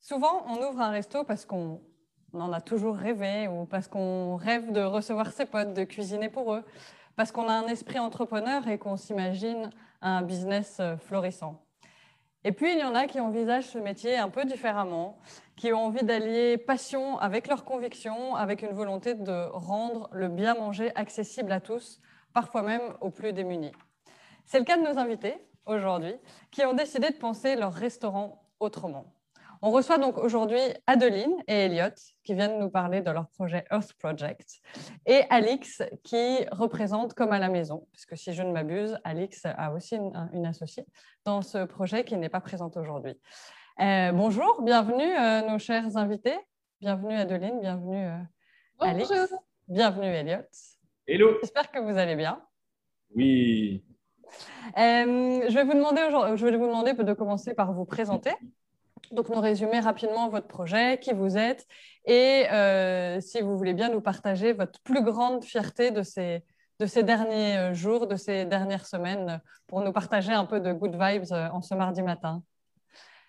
Souvent, on ouvre un resto parce qu'on en a toujours rêvé ou parce qu'on rêve de recevoir ses potes, de cuisiner pour eux, parce qu'on a un esprit entrepreneur et qu'on s'imagine un business euh, florissant. Et puis, il y en a qui envisagent ce métier un peu différemment, qui ont envie d'allier passion avec leur conviction, avec une volonté de rendre le bien manger accessible à tous, parfois même aux plus démunis. C'est le cas de nos invités aujourd'hui, qui ont décidé de penser leur restaurant autrement. On reçoit donc aujourd'hui Adeline et Elliot qui viennent nous parler de leur projet Earth Project et Alix qui représente Comme à la maison, puisque si je ne m'abuse, Alix a aussi une, associée dans ce projet qui n'est pas présente aujourd'hui. Euh, bonjour, bienvenue euh, nos chers invités. Bienvenue Adeline, bienvenue euh, Alix, bienvenue Elliot. Hello. J'espère que vous allez bien. Oui. je, vais vous demander, je vais vous demander de commencer par vous présenter. Donc, nous résumer rapidement votre projet, qui vous êtes, et euh, si vous voulez bien nous partager votre plus grande fierté de ces, de ces derniers euh, jours, de ces dernières semaines, pour nous partager un peu de good vibes euh, en ce mardi matin.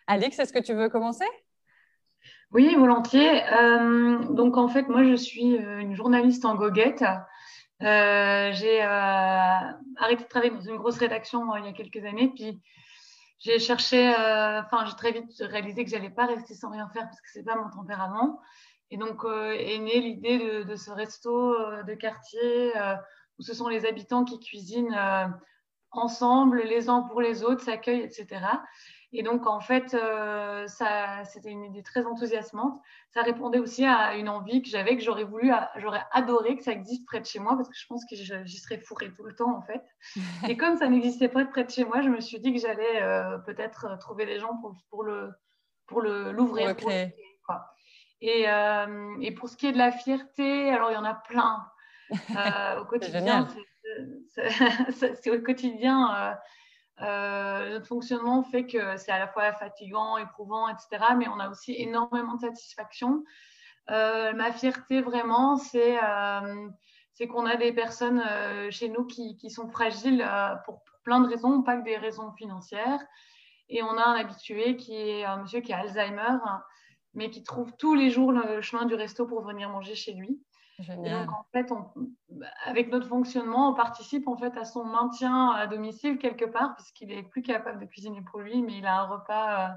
Alix, est-ce que tu veux commencer? Oui, volontiers. donc, en fait, moi, je suis une journaliste en goguette. J'ai arrêté de travailler dans une grosse rédaction il y a quelques années, puis j'ai cherché, euh, enfin, j'ai très vite réalisé que j'allais pas rester sans rien faire parce que c'est pas mon tempérament. Et donc euh, est née l'idée de, ce resto euh, de quartier où ce sont les habitants qui cuisinent ensemble, les uns pour les autres, s'accueillent, etc. Et donc, en fait, euh, ça, c'était une idée très enthousiasmante. Ça répondait aussi à une envie que j'avais, que j'aurais voulu, j'aurais adoré que ça existe près de chez moi, parce que je pense que j'y serais fourrée tout le temps, en fait. Et comme ça n'existait pas près de chez moi, je me suis dit que j'allais euh, peut-être trouver des gens pour, pour le pour le l'ouvrir. Et, euh, et, pour ce qui est de la fierté, alors il y en a plein. au quotidien, c'est au quotidien euh, notre fonctionnement fait que c'est à la fois fatigant, éprouvant, etc. Mais on a aussi énormément de satisfaction. Euh, ma fierté, vraiment, c'est euh, qu'on a des personnes chez nous qui sont fragiles pour, plein de raisons, pas que des raisons financières. Et on a un habitué qui est un monsieur qui a Alzheimer, mais qui trouve tous les jours le chemin du resto pour venir manger chez lui. Donc, en fait, avec notre fonctionnement, on participe en fait à son maintien à domicile quelque part, puisqu'il est plus capable de cuisiner pour lui, mais il a un repas euh,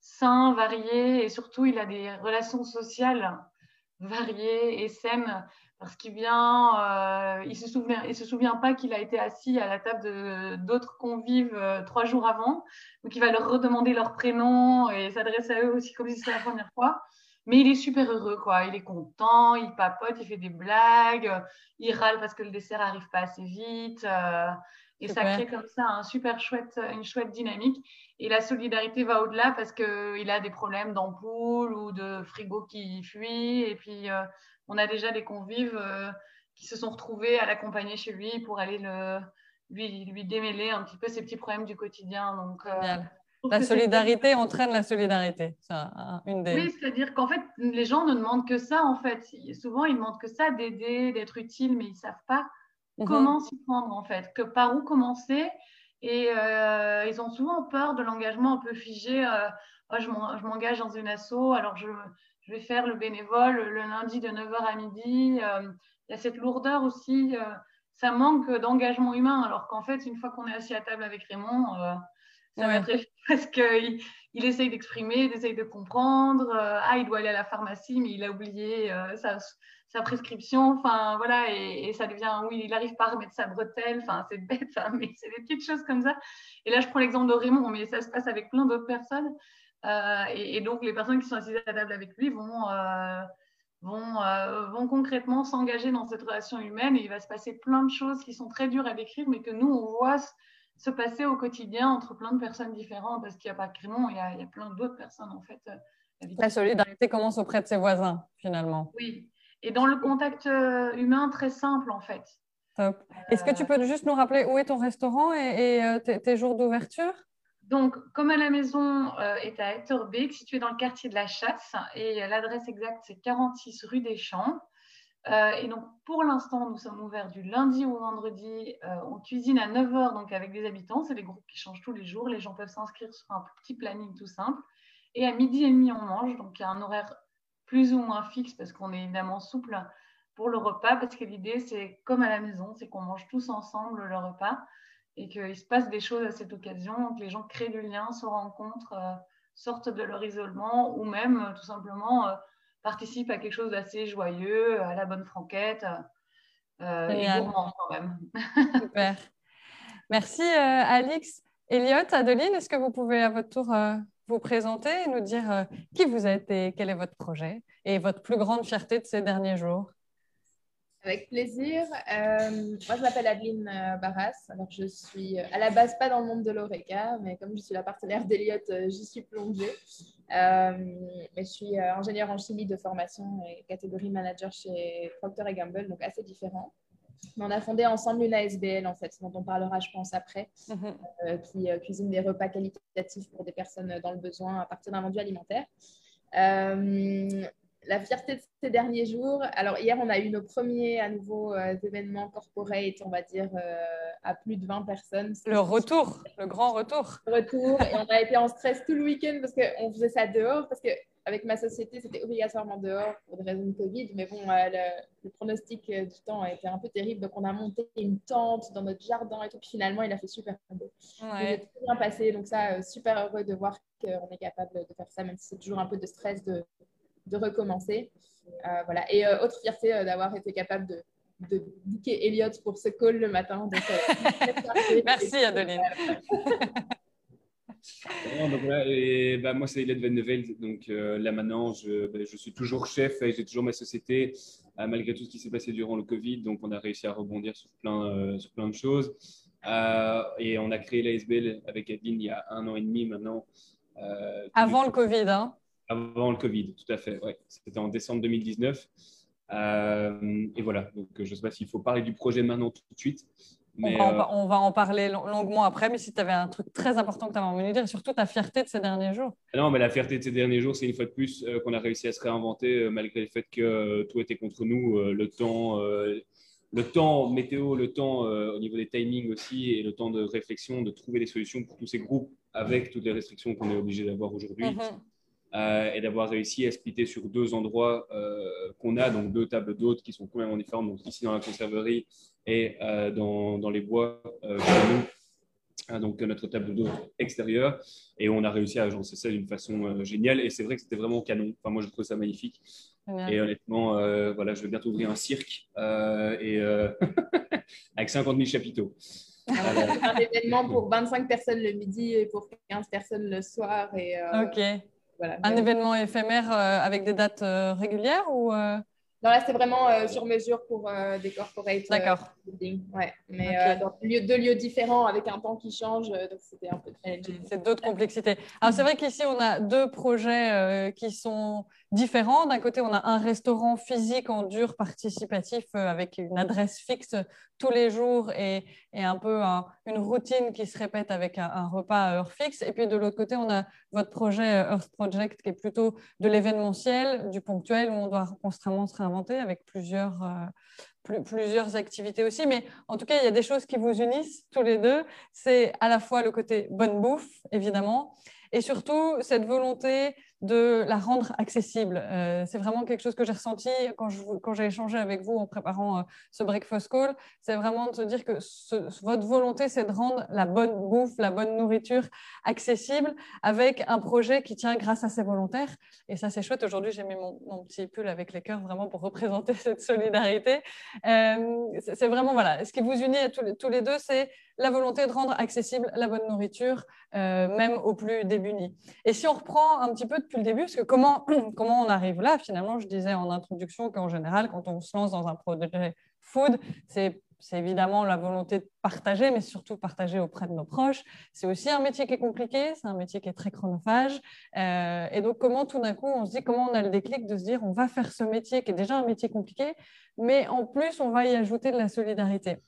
sain, varié, et surtout, il a des relations sociales variées et saines, parce qu'il vient, euh, il se souvient, il se souvient pas qu'il a été assis à la table d'autres convives euh, trois jours avant, donc il va leur redemander leur prénom et s'adresser à eux aussi comme si c'était la première fois. Mais il est super heureux, quoi. Il est content, il papote, il fait des blagues, il râle parce que le dessert n'arrive pas assez vite. Euh, et ça crée comme ça un super chouette, une chouette dynamique. Et la solidarité va au-delà parce qu'il a des problèmes d'ampoule ou de frigo qui fuit. Et puis, euh, on a déjà des convives euh, qui se sont retrouvés à l'accompagner chez lui pour aller le, lui, lui démêler un petit peu ses petits problèmes du quotidien. Donc, la solidarité entraîne la solidarité. une des... Oui, c'est-à-dire qu'en fait, les gens ne demandent que ça, en fait. Souvent, ils demandent que ça, d'aider, d'être utile, mais ils ne savent pas mhm. comment s'y prendre, en fait, que par où commencer. Et euh, ils ont souvent peur de l'engagement un peu figé. Euh, oh, je m'engage dans une asso, alors je, vais faire le bénévole le lundi de 9h à midi. Euh, il y a cette lourdeur aussi. ça manque d'engagement humain, alors qu'en fait, une fois qu'on est assis à table avec Raymond, ça va très parce qu'il il essaye d'exprimer, il essaye de comprendre. Euh, ah, il doit aller à la pharmacie, mais il a oublié euh, sa, sa, prescription. Enfin, voilà, et, ça devient, oui, il n'arrive pas à remettre sa bretelle. Enfin, c'est bête, hein, mais c'est des petites choses comme ça. Et là, je prends l'exemple de Raymond, mais ça se passe avec plein d'autres personnes. Euh, et, donc, les personnes qui sont assises à table avec lui vont, vont, vont concrètement s'engager dans cette relation humaine. Et il va se passer plein de choses qui sont très dures à décrire, mais que nous, on voit se passer au quotidien entre plein de personnes différentes, parce qu'il n'y a pas que il y a, il y a plein d'autres personnes en fait. Euh, la solidarité commence auprès de ses voisins, finalement. Oui, et dans le contact euh, humain très simple en fait. Top. Est-ce que tu peux juste nous rappeler où est ton restaurant et, euh, tes, jours d'ouverture? Donc, comme à la maison est à Etterbeek, situé dans le quartier de la Chasse, et l'adresse exacte c'est 46 rue des Champs. Euh, et donc, pour l'instant, nous sommes ouverts du lundi au vendredi. Euh, on cuisine à 9h, donc avec des habitants. C'est des groupes qui changent tous les jours. Les gens peuvent s'inscrire sur un petit planning tout simple. Et à midi et demi, on mange. Donc, il y a un horaire plus ou moins fixe parce qu'on est évidemment souple pour le repas. Parce que l'idée, c'est comme à la maison, c'est qu'on mange tous ensemble le repas et qu'il se passe des choses à cette occasion, que les gens créent du lien, se rencontrent, euh, sortent de leur isolement ou même tout simplement participe à quelque chose d'assez joyeux, à la bonne franquette euh, et gourmand quand même. Super. Merci euh, Alix. Elliot, Adeline, est-ce que vous pouvez à votre tour euh, vous présenter et nous dire euh, qui vous êtes et quel est votre projet et votre plus grande fierté de ces derniers jours? Avec plaisir. Euh, moi, je m'appelle Adeline Barras. Alors, je suis à la base pas dans le monde de l'ORECA, mais comme je suis la partenaire d'Eliott, j'y suis plongée. Mais je suis ingénieure en chimie de formation et catégorie manager chez Procter Gamble, donc assez différent. on a fondé ensemble une ASBL, en fait, dont on parlera, je pense, après, mhm. qui cuisine des repas qualitatifs pour des personnes dans le besoin à partir d'un vendu alimentaire la fierté de ces derniers jours. Alors, hier, on a eu nos premiers à nouveau euh, événements corporate, on va dire, euh, à plus de 20 personnes. Le retour, le grand retour. Le retour. Et on a été en stress tout le week-end parce qu'on faisait ça dehors. Parce qu'avec ma société, c'était obligatoirement dehors pour des raisons de Covid. Mais bon, euh, le, pronostic du temps a été un peu terrible. Donc, on a monté une tente dans notre jardin et tout. Puis finalement, il a fait super beau. Ouais. tout bien passé. Donc, ça, super heureux de voir qu'on est capable de faire ça, même si c'est toujours un peu de stress de de recommencer. Euh, voilà. Et euh, autre fierté euh, d'avoir été capable de, de booker Elliot pour ce call le matin. Merci Adeline. et, bah, moi, c'est Elliot Van Donc là maintenant, je, bah, je, suis toujours chef et j'ai toujours ma société, malgré tout ce qui s'est passé durant le Covid. Donc on a réussi à rebondir sur plein, sur plein de choses. et on a créé l'ASBL avec Adeline il y a un an et demi maintenant. Avant le Covid, hein avant le Covid, tout à fait. Ouais. C'était en décembre 2019. Euh, et voilà, donc je ne sais pas s'il faut parler du projet maintenant tout de suite. Mais on, va, euh, on, va, en parler longuement après, mais si tu avais un truc très important que tu avais envie de dire, et surtout ta fierté de ces derniers jours. Ah non, mais la fierté de ces derniers jours, c'est une fois de plus euh, qu'on a réussi à se réinventer malgré le fait que tout était contre nous. le temps, le temps météo, le temps au niveau des timings aussi, et le temps de réflexion, de trouver des solutions pour tous ces groupes avec toutes les restrictions qu'on est obligé d'avoir aujourd'hui. Euh, et d'avoir réussi à splitter sur deux endroits euh, qu'on a, donc deux tables d'hôtes qui sont complètement différentes, donc ici dans la conserverie et euh, dans, dans, les bois nous. donc notre table d'hôtes extérieure et on a réussi à agencer ça d'une façon géniale et c'est vrai que c'était vraiment canon. Enfin moi je trouve ça magnifique et honnêtement voilà je vais bientôt ouvrir un cirque et avec 50 000 chapiteaux. un événement pour 25 personnes le midi et pour 15 personnes le soir et ok un événement éphémère euh, avec des dates euh, régulières ou euh? Non, là, c'est vraiment sur mesure pour des corporates. D'accord. Ouais. Mais dans deux lieux différents avec un temps qui change, donc c'était un peu C'est d'autres complexités. Alors, c'est vrai qu'ici, on a deux projets qui sont différents. D'un côté, on a un restaurant physique en dur participatif avec une adresse fixe tous les jours et, un peu une routine qui se répète avec un, repas à heure fixe. Et puis de l'autre côté, on a votre projet euh, Earth Project qui est plutôt de l'événementiel, du ponctuel, où on doit constamment se réinventer avec plusieurs, plusieurs activités aussi. Mais en tout cas, il y a des choses qui vous unissent tous les deux. C'est à la fois le côté bonne bouffe, évidemment, et surtout cette volonté de la rendre accessible. Euh, c'est vraiment quelque chose que j'ai ressenti quand, quand j'ai échangé avec vous en préparant euh, ce breakfast call. C'est vraiment de se dire que votre volonté, c'est de rendre la bonne bouffe, la bonne nourriture accessible avec un projet qui tient grâce à ses volontaires. Et ça, c'est chouette. Aujourd'hui, j'ai mis mon, petit pull avec les cœurs vraiment pour représenter cette solidarité. Euh, c'est vraiment, voilà, ce qui vous unit à tous les, tous les deux, c'est la volonté de rendre accessible la bonne nourriture, même aux plus démunis. Et si on reprend un petit peu depuis le début, parce que comment, comment on arrive là Finalement, je disais en introduction qu'en général, quand on se lance dans un projet food, c'est c'est évidemment la volonté de partager, mais surtout partager auprès de nos proches. C'est aussi un métier qui est compliqué, c'est un métier qui est très chronophage. Euh, et donc, comment tout d'un coup, on se dit, comment on a le déclic de se dire, on va faire ce métier qui est déjà un métier compliqué, mais en plus, on va y ajouter de la solidarité.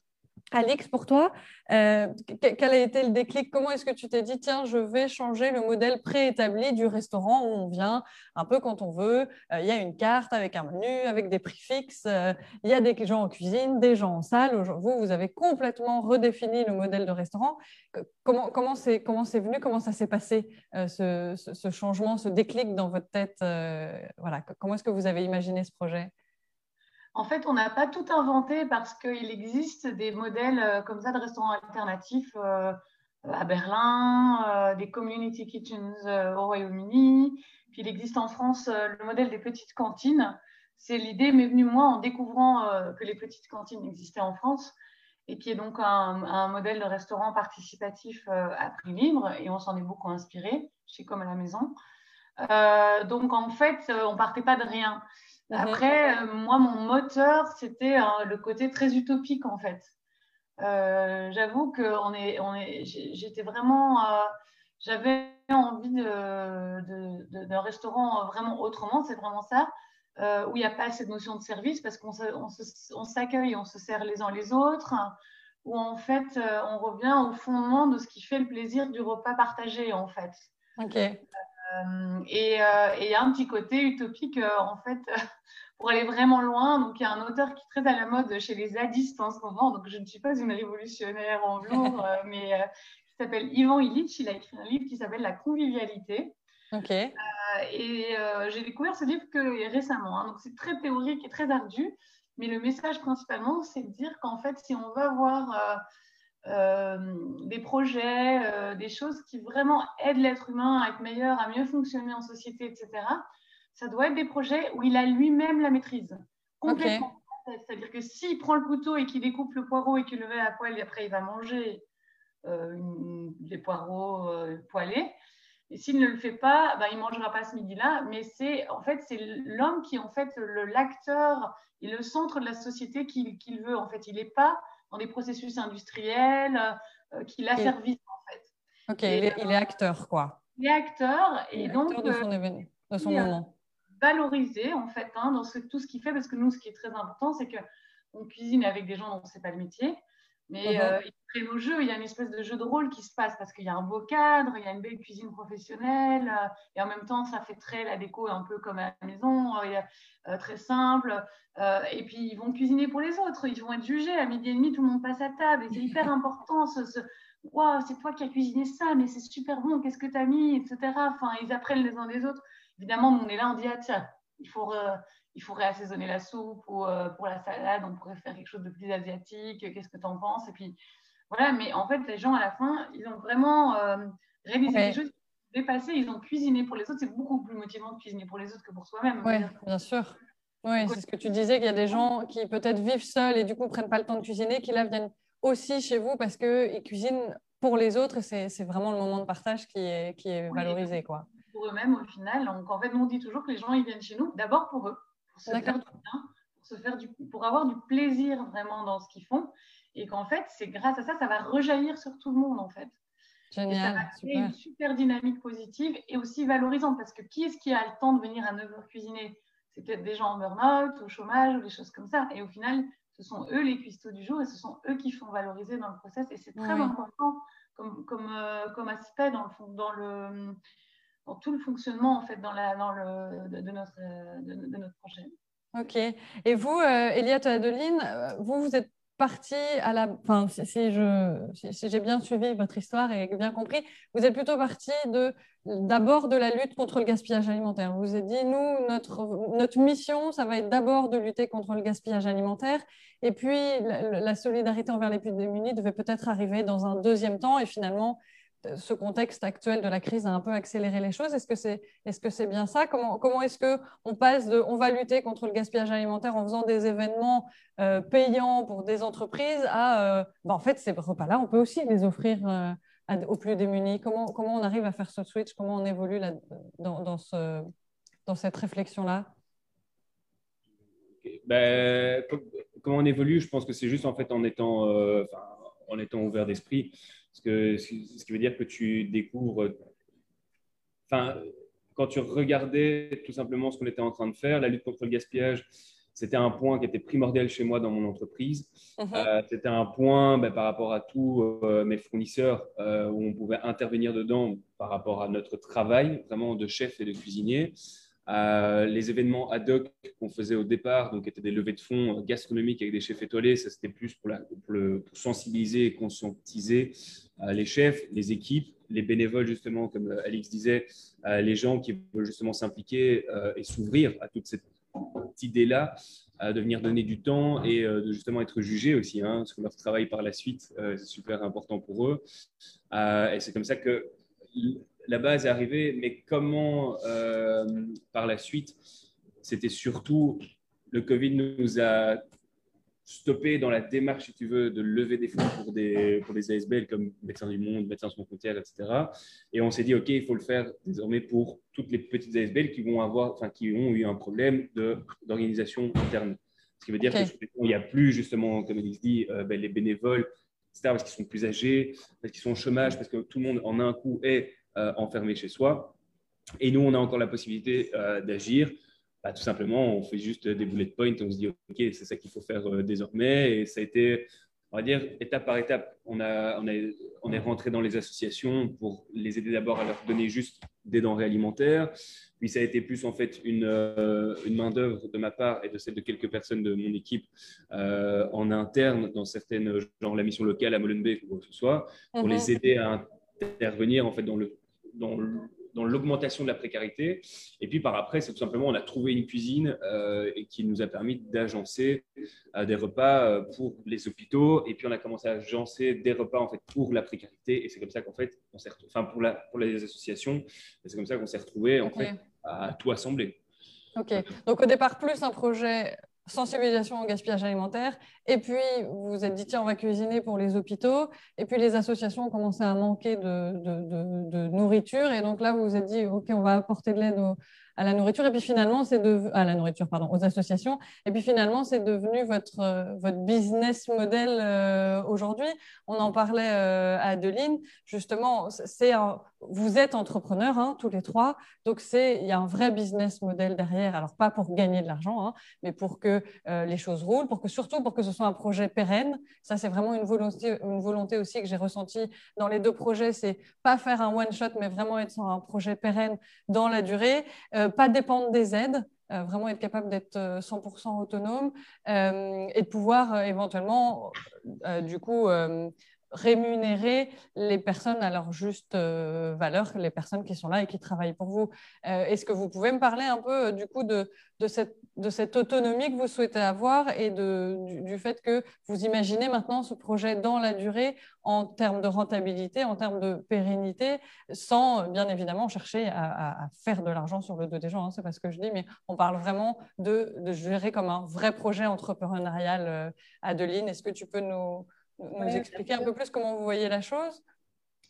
Alix, pour toi, euh, quel a été le déclic? Comment est-ce que tu t'es dit, tiens, je vais changer le modèle préétabli du restaurant où on vient un peu quand on veut? Euh, Il y a une carte avec un menu, avec des prix fixes, euh, il y a des gens en cuisine, des gens en salle. Vous, vous avez complètement redéfini le modèle de restaurant. Comment, comment c'est venu? Comment ça s'est passé, ce, ce, changement, ce déclic dans votre tête voilà. Comment est-ce que vous avez imaginé ce projet? En fait, on n'a pas tout inventé parce qu'il existe des modèles euh, comme ça de restaurants alternatifs euh, à Berlin, euh, des community kitchens au Royaume-Uni. Puis il existe en France le modèle des petites cantines. C'est l'idée m'est venue moi en découvrant que les petites cantines existaient en France et qui est donc un, modèle de restaurant participatif à prix libre et on s'en est beaucoup inspiré chez Comme à la maison. donc en fait, on partait pas de rien. Mhm. Après, euh, moi, mon moteur, c'était euh, le côté très utopique, en fait. Euh, j'avoue que on est, on est, j'étais vraiment, j'avais envie d'un de, de, restaurant vraiment autrement, c'est vraiment ça, où il n'y a pas cette notion de service parce qu'on on s'accueille, on se sert les uns les autres, où en fait, on revient au fondement de ce qui fait le plaisir du repas partagé, en fait. Ok. Euh, et il y a un petit côté utopique, euh, en fait, pour aller vraiment loin. Donc, il y a un auteur qui est très à la mode chez les zadistes en ce moment. Donc, je ne suis pas une révolutionnaire en velours, euh, mais qui s'appelle Ivan Illich. Il a écrit un livre qui s'appelle La convivialité. Ok. et j'ai découvert ce livre que récemment. Hein. donc, c'est très théorique et très ardu. Mais le message principalement, c'est de dire qu'en fait, si on veut avoir euh, des projets, euh, des choses qui vraiment aident l'être humain à être meilleur, à mieux fonctionner en société, etc. Ça doit être des projets où il a lui-même la maîtrise. Complètement. C'est-à-dire que s'il prend le couteau et qu'il découpe le poireau et qu'il le met à poêle, et après il va manger euh, des poireaux poêlés. Et s'il ne le fait pas, ben, il ne mangera pas ce midi-là. Mais c'est en fait c'est l'homme qui est en fait l'acteur et le centre de la société qu'il veut. En fait, il n'est pas dans des processus industriels, euh, qui l'a servi en fait. Ok, il, est, acteur quoi. Il est acteur et donc acteur de son, euh, de son moment. Valorisé en fait hein, dans ce, tout ce qu'il fait parce que nous, ce qui est très important, c'est que on cuisine avec des gens dont c'est pas le métier. Mais uh-huh. euh, il crée nos jeux, il y a une espèce de jeu de rôle qui se passe parce qu'il y a un beau cadre, il y a une belle cuisine professionnelle, euh, et en même temps, ça fait très la déco un peu comme à la maison, euh, très simple. et puis, ils vont cuisiner pour les autres, ils vont être jugés. À midi et demi, tout le monde passe à table, et c'est hyper important ce, ce Waouh, c'est toi qui as cuisiné ça, mais c'est super bon, qu'est-ce que tu as mis, etc. Enfin, ils apprennent les uns des autres. Évidemment, on est là, on dit, ah tiens, il faut il faut réassaisonner la soupe ou euh, pour la salade, on pourrait faire quelque chose de plus asiatique, qu'est-ce que tu en penses? Et puis voilà, mais en fait, les gens à la fin, ils ont vraiment euh, réalisé des choses dépassées, ils ont cuisiné pour les autres. C'est beaucoup plus motivant de cuisiner pour les autres que pour soi-même. Oui, bien sûr. Oui, c'est ce que tu disais, qu'il y a des gens qui peut-être vivent seuls et du coup ne prennent pas le temps de cuisiner, qui là viennent aussi chez vous parce qu'ils cuisinent pour les autres c'est vraiment le moment de partage qui est, qui est valorisé. Quoi. Pour eux-mêmes au final. Donc en fait, on dit toujours que les gens ils viennent chez nous d'abord pour eux pour se faire du bien, pour, se faire du, pour avoir du plaisir vraiment dans ce qu'ils font. Et qu'en fait, c'est grâce à ça, ça va rejaillir sur tout le monde en fait. Génial, et ça va créer une super dynamique positive et aussi valorisante parce que qui est-ce qui a le temps de venir à 9h cuisiner? C'est peut-être des gens en burn-out, au chômage ou des choses comme ça. Et au final, ce sont eux les cuistots du jour et ce sont eux qui font valoriser dans le process. Et c'est très important comme, comme, euh, comme aspect dans le, dans le dans tout le fonctionnement en fait dans, le, de, notre, de, notre projet. Ok. Et vous, euh, Adeline, euh, vous, vous êtes partie à la. Enfin, si, je, si, j'ai bien suivi votre histoire et bien compris, vous êtes plutôt partie de d'abord de la lutte contre le gaspillage alimentaire. Vous vous êtes dit, nous, notre, notre mission, ça va être d'abord de lutter contre le gaspillage alimentaire. Et puis, la solidarité envers les plus démunis devait peut-être arriver dans un deuxième temps. Et finalement, ce contexte actuel de la crise a un peu accéléré les choses. Est-ce que c'est est -ce c'est bien ça? Comment, est-ce qu'on passe de on va lutter contre le gaspillage alimentaire en faisant des événements euh, payants pour des entreprises à euh, bah, en fait, ces repas-là, on peut aussi les offrir euh, aux plus démunis. Comment, on arrive à faire ce switch? Comment on évolue dans, dans, ce, dans cette réflexion-là? Ben, comment on évolue Je pense que c'est juste en étant ouvert d'esprit. Ce, que, ce qui veut dire que tu découvres. Enfin, quand tu regardais tout simplement ce qu'on était en train de faire, la lutte contre le gaspillage, c'était un point qui était primordial chez moi dans mon entreprise. Mhm. Euh, c'était un point ben, par rapport à tous euh, mes fournisseurs euh, où on pouvait intervenir dedans par rapport à notre travail, vraiment de chef et de cuisinier. Les événements ad hoc qu'on faisait au départ, donc étaient des levées de fonds gastronomiques avec des chefs étoilés, ça c'était plus pour, pour, sensibiliser et conscientiser les chefs, les équipes, les bénévoles justement, comme Alix disait, les gens qui veulent justement s'impliquer et s'ouvrir à toute cette idée-là de venir donner du temps et euh, de justement être jugé aussi, hein, parce que leur travail par la suite, euh, c'est super important pour eux. Euh, et c'est comme ça que la base est arrivée, mais comment par la suite, c'était surtout le Covid nous a stopper dans la démarche, si tu veux, de lever des fonds pour des, pour des ASBL comme Médecins du Monde, Médecins sans frontières, etc. Et on s'est dit, OK, il faut le faire désormais pour toutes les petites ASBL qui vont avoir, enfin, qui ont eu un problème d'organisation interne. Ce qui veut dire qu'il n'y a plus, justement, comme il dit, euh, ben, les bénévoles, etc., parce qu'ils sont plus âgés, parce qu'ils sont au chômage, parce que tout le monde en un coup est euh, enfermé chez soi. Et nous, on a encore la possibilité euh, d'agir. Bah, tout simplement, on fait juste des bullet points, on se dit, OK, c'est ça qu'il faut faire euh, désormais. Et ça a été, on va dire, étape par étape. On, a, on, on est rentré dans les associations pour les aider d'abord à leur donner juste des denrées alimentaires. Puis ça a été plus en fait une, euh, une main-d'œuvre de ma part et de celle de quelques personnes de mon équipe euh, en interne dans certaines, genre la mission locale à Molenbeek ou quoi que ce soit, pour les mhm. aider à intervenir en fait dans le, dans dans l'augmentation de la précarité. Et puis par après, c'est tout simplement, on a trouvé une cuisine euh, et qui nous a permis d'agencer euh, des repas euh, pour les hôpitaux. Et puis on a commencé à agencer des repas en fait pour la précarité. Et c'est comme ça qu'en fait, on s'est, enfin pour, la, pour les associations, c'est comme ça qu'on s'est retrouvé en fait à tout assembler. Ok. Donc au départ, plus un projet sensibilisation au gaspillage alimentaire. Et puis, vous vous êtes dit, tiens, on va cuisiner pour les hôpitaux. Et puis, les associations ont commencé à manquer de, de, de, nourriture. Et donc là, vous vous êtes dit, OK, on va apporter de l'aide à la nourriture. Et puis finalement, c'est de à la nourriture, pardon, aux associations. Et puis finalement, c'est devenu votre euh, votre business model euh, aujourd'hui. On en parlait euh, à Adeline. Justement, c'est vous êtes entrepreneurs hein, tous les trois, donc il y a un vrai business model derrière. Alors pas pour gagner de l'argent, hein, mais pour que les choses roulent, pour que surtout pour que ce soit un projet pérenne. Ça, c'est vraiment une volonté une volonté aussi que j'ai ressentie dans les deux projets. C'est pas faire un one shot, mais vraiment être sur un projet pérenne dans la durée. Euh, pas dépendre des aides, euh, vraiment être capable d'être 100% euh, autonome et de pouvoir éventuellement, du coup, rémunérer les personnes à leur juste valeur, les personnes qui sont là et qui travaillent pour vous. Est-ce que vous pouvez me parler un peu du coup de, cette, autonomie que vous souhaitez avoir et du, fait que vous imaginez maintenant ce projet dans la durée en termes de rentabilité, en termes de pérennité, sans bien évidemment chercher à, faire de l'argent sur le dos des gens, hein, c'est pas ce que je dis, mais on parle vraiment de, de gérer comme un vrai projet entrepreneurial. Adeline, est-ce que tu peux nous nous expliquer un peu plus comment vous voyez la chose?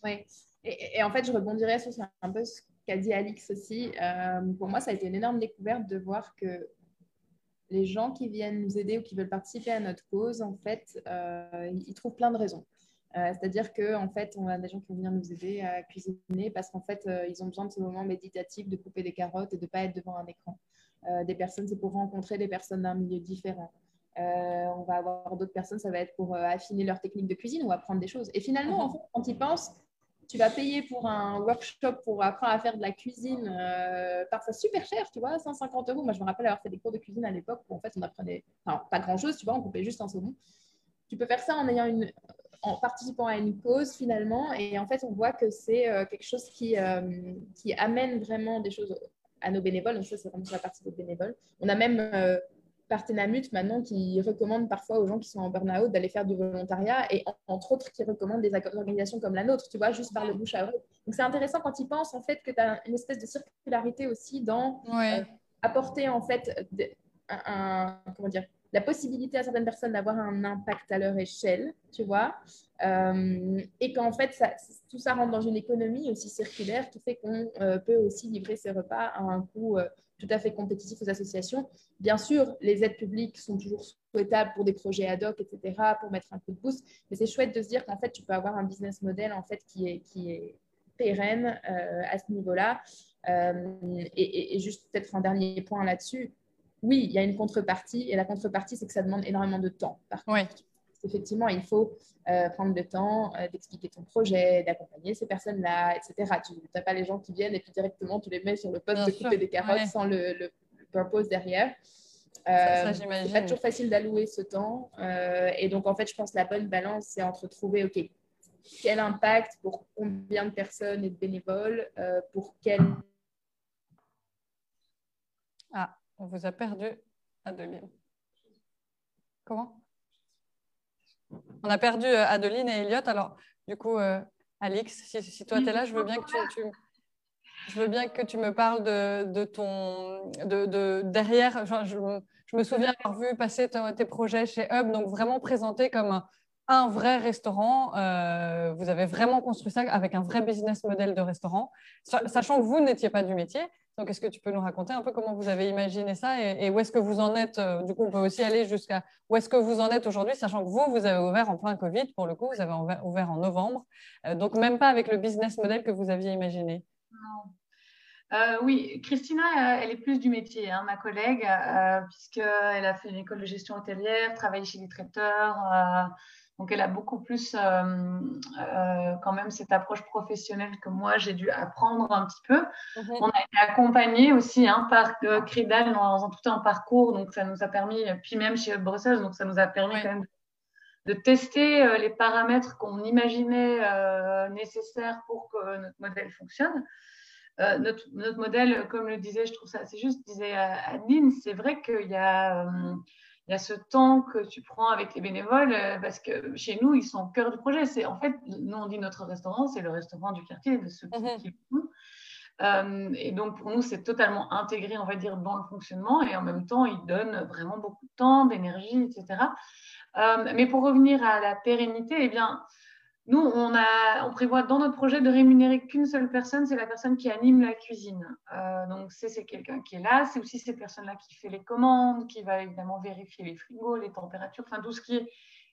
Oui, et, en fait, je rebondirais sur un peu ce qu'a dit Alix aussi. Euh, pour moi, ça a été une énorme découverte de voir que les gens qui viennent nous aider ou qui veulent participer à notre cause, en fait, euh, ils trouvent plein de raisons. Euh, c'est-à-dire qu'en en fait, on a des gens qui vont venir nous aider à cuisiner parce qu'en fait, ils ont besoin de ce moment méditatif de couper des carottes et de ne pas être devant un écran. des personnes, c'est pour rencontrer des personnes d'un milieu différent. Euh, on va avoir d'autres personnes, ça va être pour euh, affiner leur technique de cuisine ou apprendre des choses. Et finalement, mhm. quand ils pensent, tu vas payer pour un workshop pour apprendre à faire de la cuisine, euh, parfois super cher, tu vois, 150 euros. Moi, je me rappelle avoir fait des cours de cuisine à l'époque où en fait on apprenait, enfin, pas grand chose, tu vois, on coupait juste un saumon. Tu peux faire ça en ayant une, en participant à une cause finalement, et en fait, on voit que c'est quelque chose qui, qui amène vraiment des choses à nos bénévoles. Donc ça, c'est vraiment sur la partie des bénévoles. On a même Partenamut maintenant qui recommande parfois aux gens qui sont en burn-out d'aller faire du volontariat et entre autres qui recommande des organisations comme la nôtre, tu vois, juste par le bouche à oreille. Donc c'est intéressant quand ils pensent en fait que tu as une espèce de circularité aussi dans euh, apporter en fait un, comment dire, la possibilité à certaines personnes d'avoir un impact à leur échelle, tu vois, euh, et qu'en fait, ça, tout ça rentre dans une économie aussi circulaire qui fait qu'on euh, peut aussi livrer ses repas à un coût tout à fait compétitif aux associations. Bien sûr, les aides publiques sont toujours souhaitables pour des projets ad hoc, etc., pour mettre un coup de pouce, mais c'est chouette de se dire qu'en fait, tu peux avoir un business model en fait, qui, est, qui est pérenne euh, à ce niveau-là. Euh, et, juste peut-être un dernier point là-dessus, oui, il y a une contrepartie et la contrepartie, c'est que ça demande énormément de temps. Par contre, effectivement, il faut euh, prendre le temps euh, d'expliquer ton projet, d'accompagner ces personnes-là, etc. Tu n'as pas les gens qui viennent et puis directement tu les mets sur le poste de couper des carottes sans le, le, purpose derrière. Euh, c'est pas toujours facile d'allouer ce temps. Euh, et donc, en fait, je pense que la bonne balance, c'est entre trouver, OK, quel impact pour combien de personnes et de bénévoles, pour quel... Ah, on vous a perdu, Adeline. Comment? On a perdu euh, Adeline et Elliot. Alors, du coup, euh, Alix, si, toi, tu es là, je veux bien que tu, je veux bien que tu me parles de, ton. De, derrière, je, me souviens avoir vu passer tes projets chez Hub, donc vraiment présenté comme un, vrai restaurant. Euh, vous avez vraiment construit ça avec un vrai business model de restaurant, sachant que vous n'étiez pas du métier. Donc, est-ce que tu peux nous raconter un peu comment vous avez imaginé ça et, où est-ce que vous en êtes euh, Du coup, on peut aussi aller jusqu'à où est-ce que vous en êtes aujourd'hui, sachant que vous, vous avez ouvert en plein Covid, pour le coup, vous avez ouvert en novembre. Euh, donc, même pas avec le business model que vous aviez imaginé. Euh, oui, Christina, elle est plus du métier, hein, ma collègue, puisqu'elle a fait une école de gestion hôtelière, travaillé chez les traiteurs. Donc, elle a beaucoup plus euh, euh, quand même cette approche professionnelle que moi, j'ai dû apprendre un petit peu. Mhm. On a été accompagné aussi hein, par euh, Cridal dans, tout un parcours, donc ça nous a permis, puis même chez Bruxelles, donc ça nous a permis quand même de tester les paramètres qu'on imaginait nécessaires pour que notre modèle fonctionne. notre, notre, modèle, comme le disait, je trouve ça assez juste, disait Adeline, c'est vrai qu'il y a il y a ce temps que tu prends avec les bénévoles euh, parce que chez nous, ils sont au cœur du projet. C'est en fait, nous on dit notre restaurant, c'est le restaurant du quartier de ceux qui, mmh. euh, et donc pour nous, c'est totalement intégré, on va dire, dans le fonctionnement et en même temps, ils donnent vraiment beaucoup de temps, d'énergie, etc. Euh, mais pour revenir à la pérennité, eh bien, nous, on, a, on prévoit dans notre projet de rémunérer qu'une seule personne, c'est la personne qui anime la cuisine. Euh, donc, c'est quelqu'un qui est là, c'est aussi cette personne-là qui fait les commandes, qui va évidemment vérifier les frigos, les températures, enfin tout ce qui est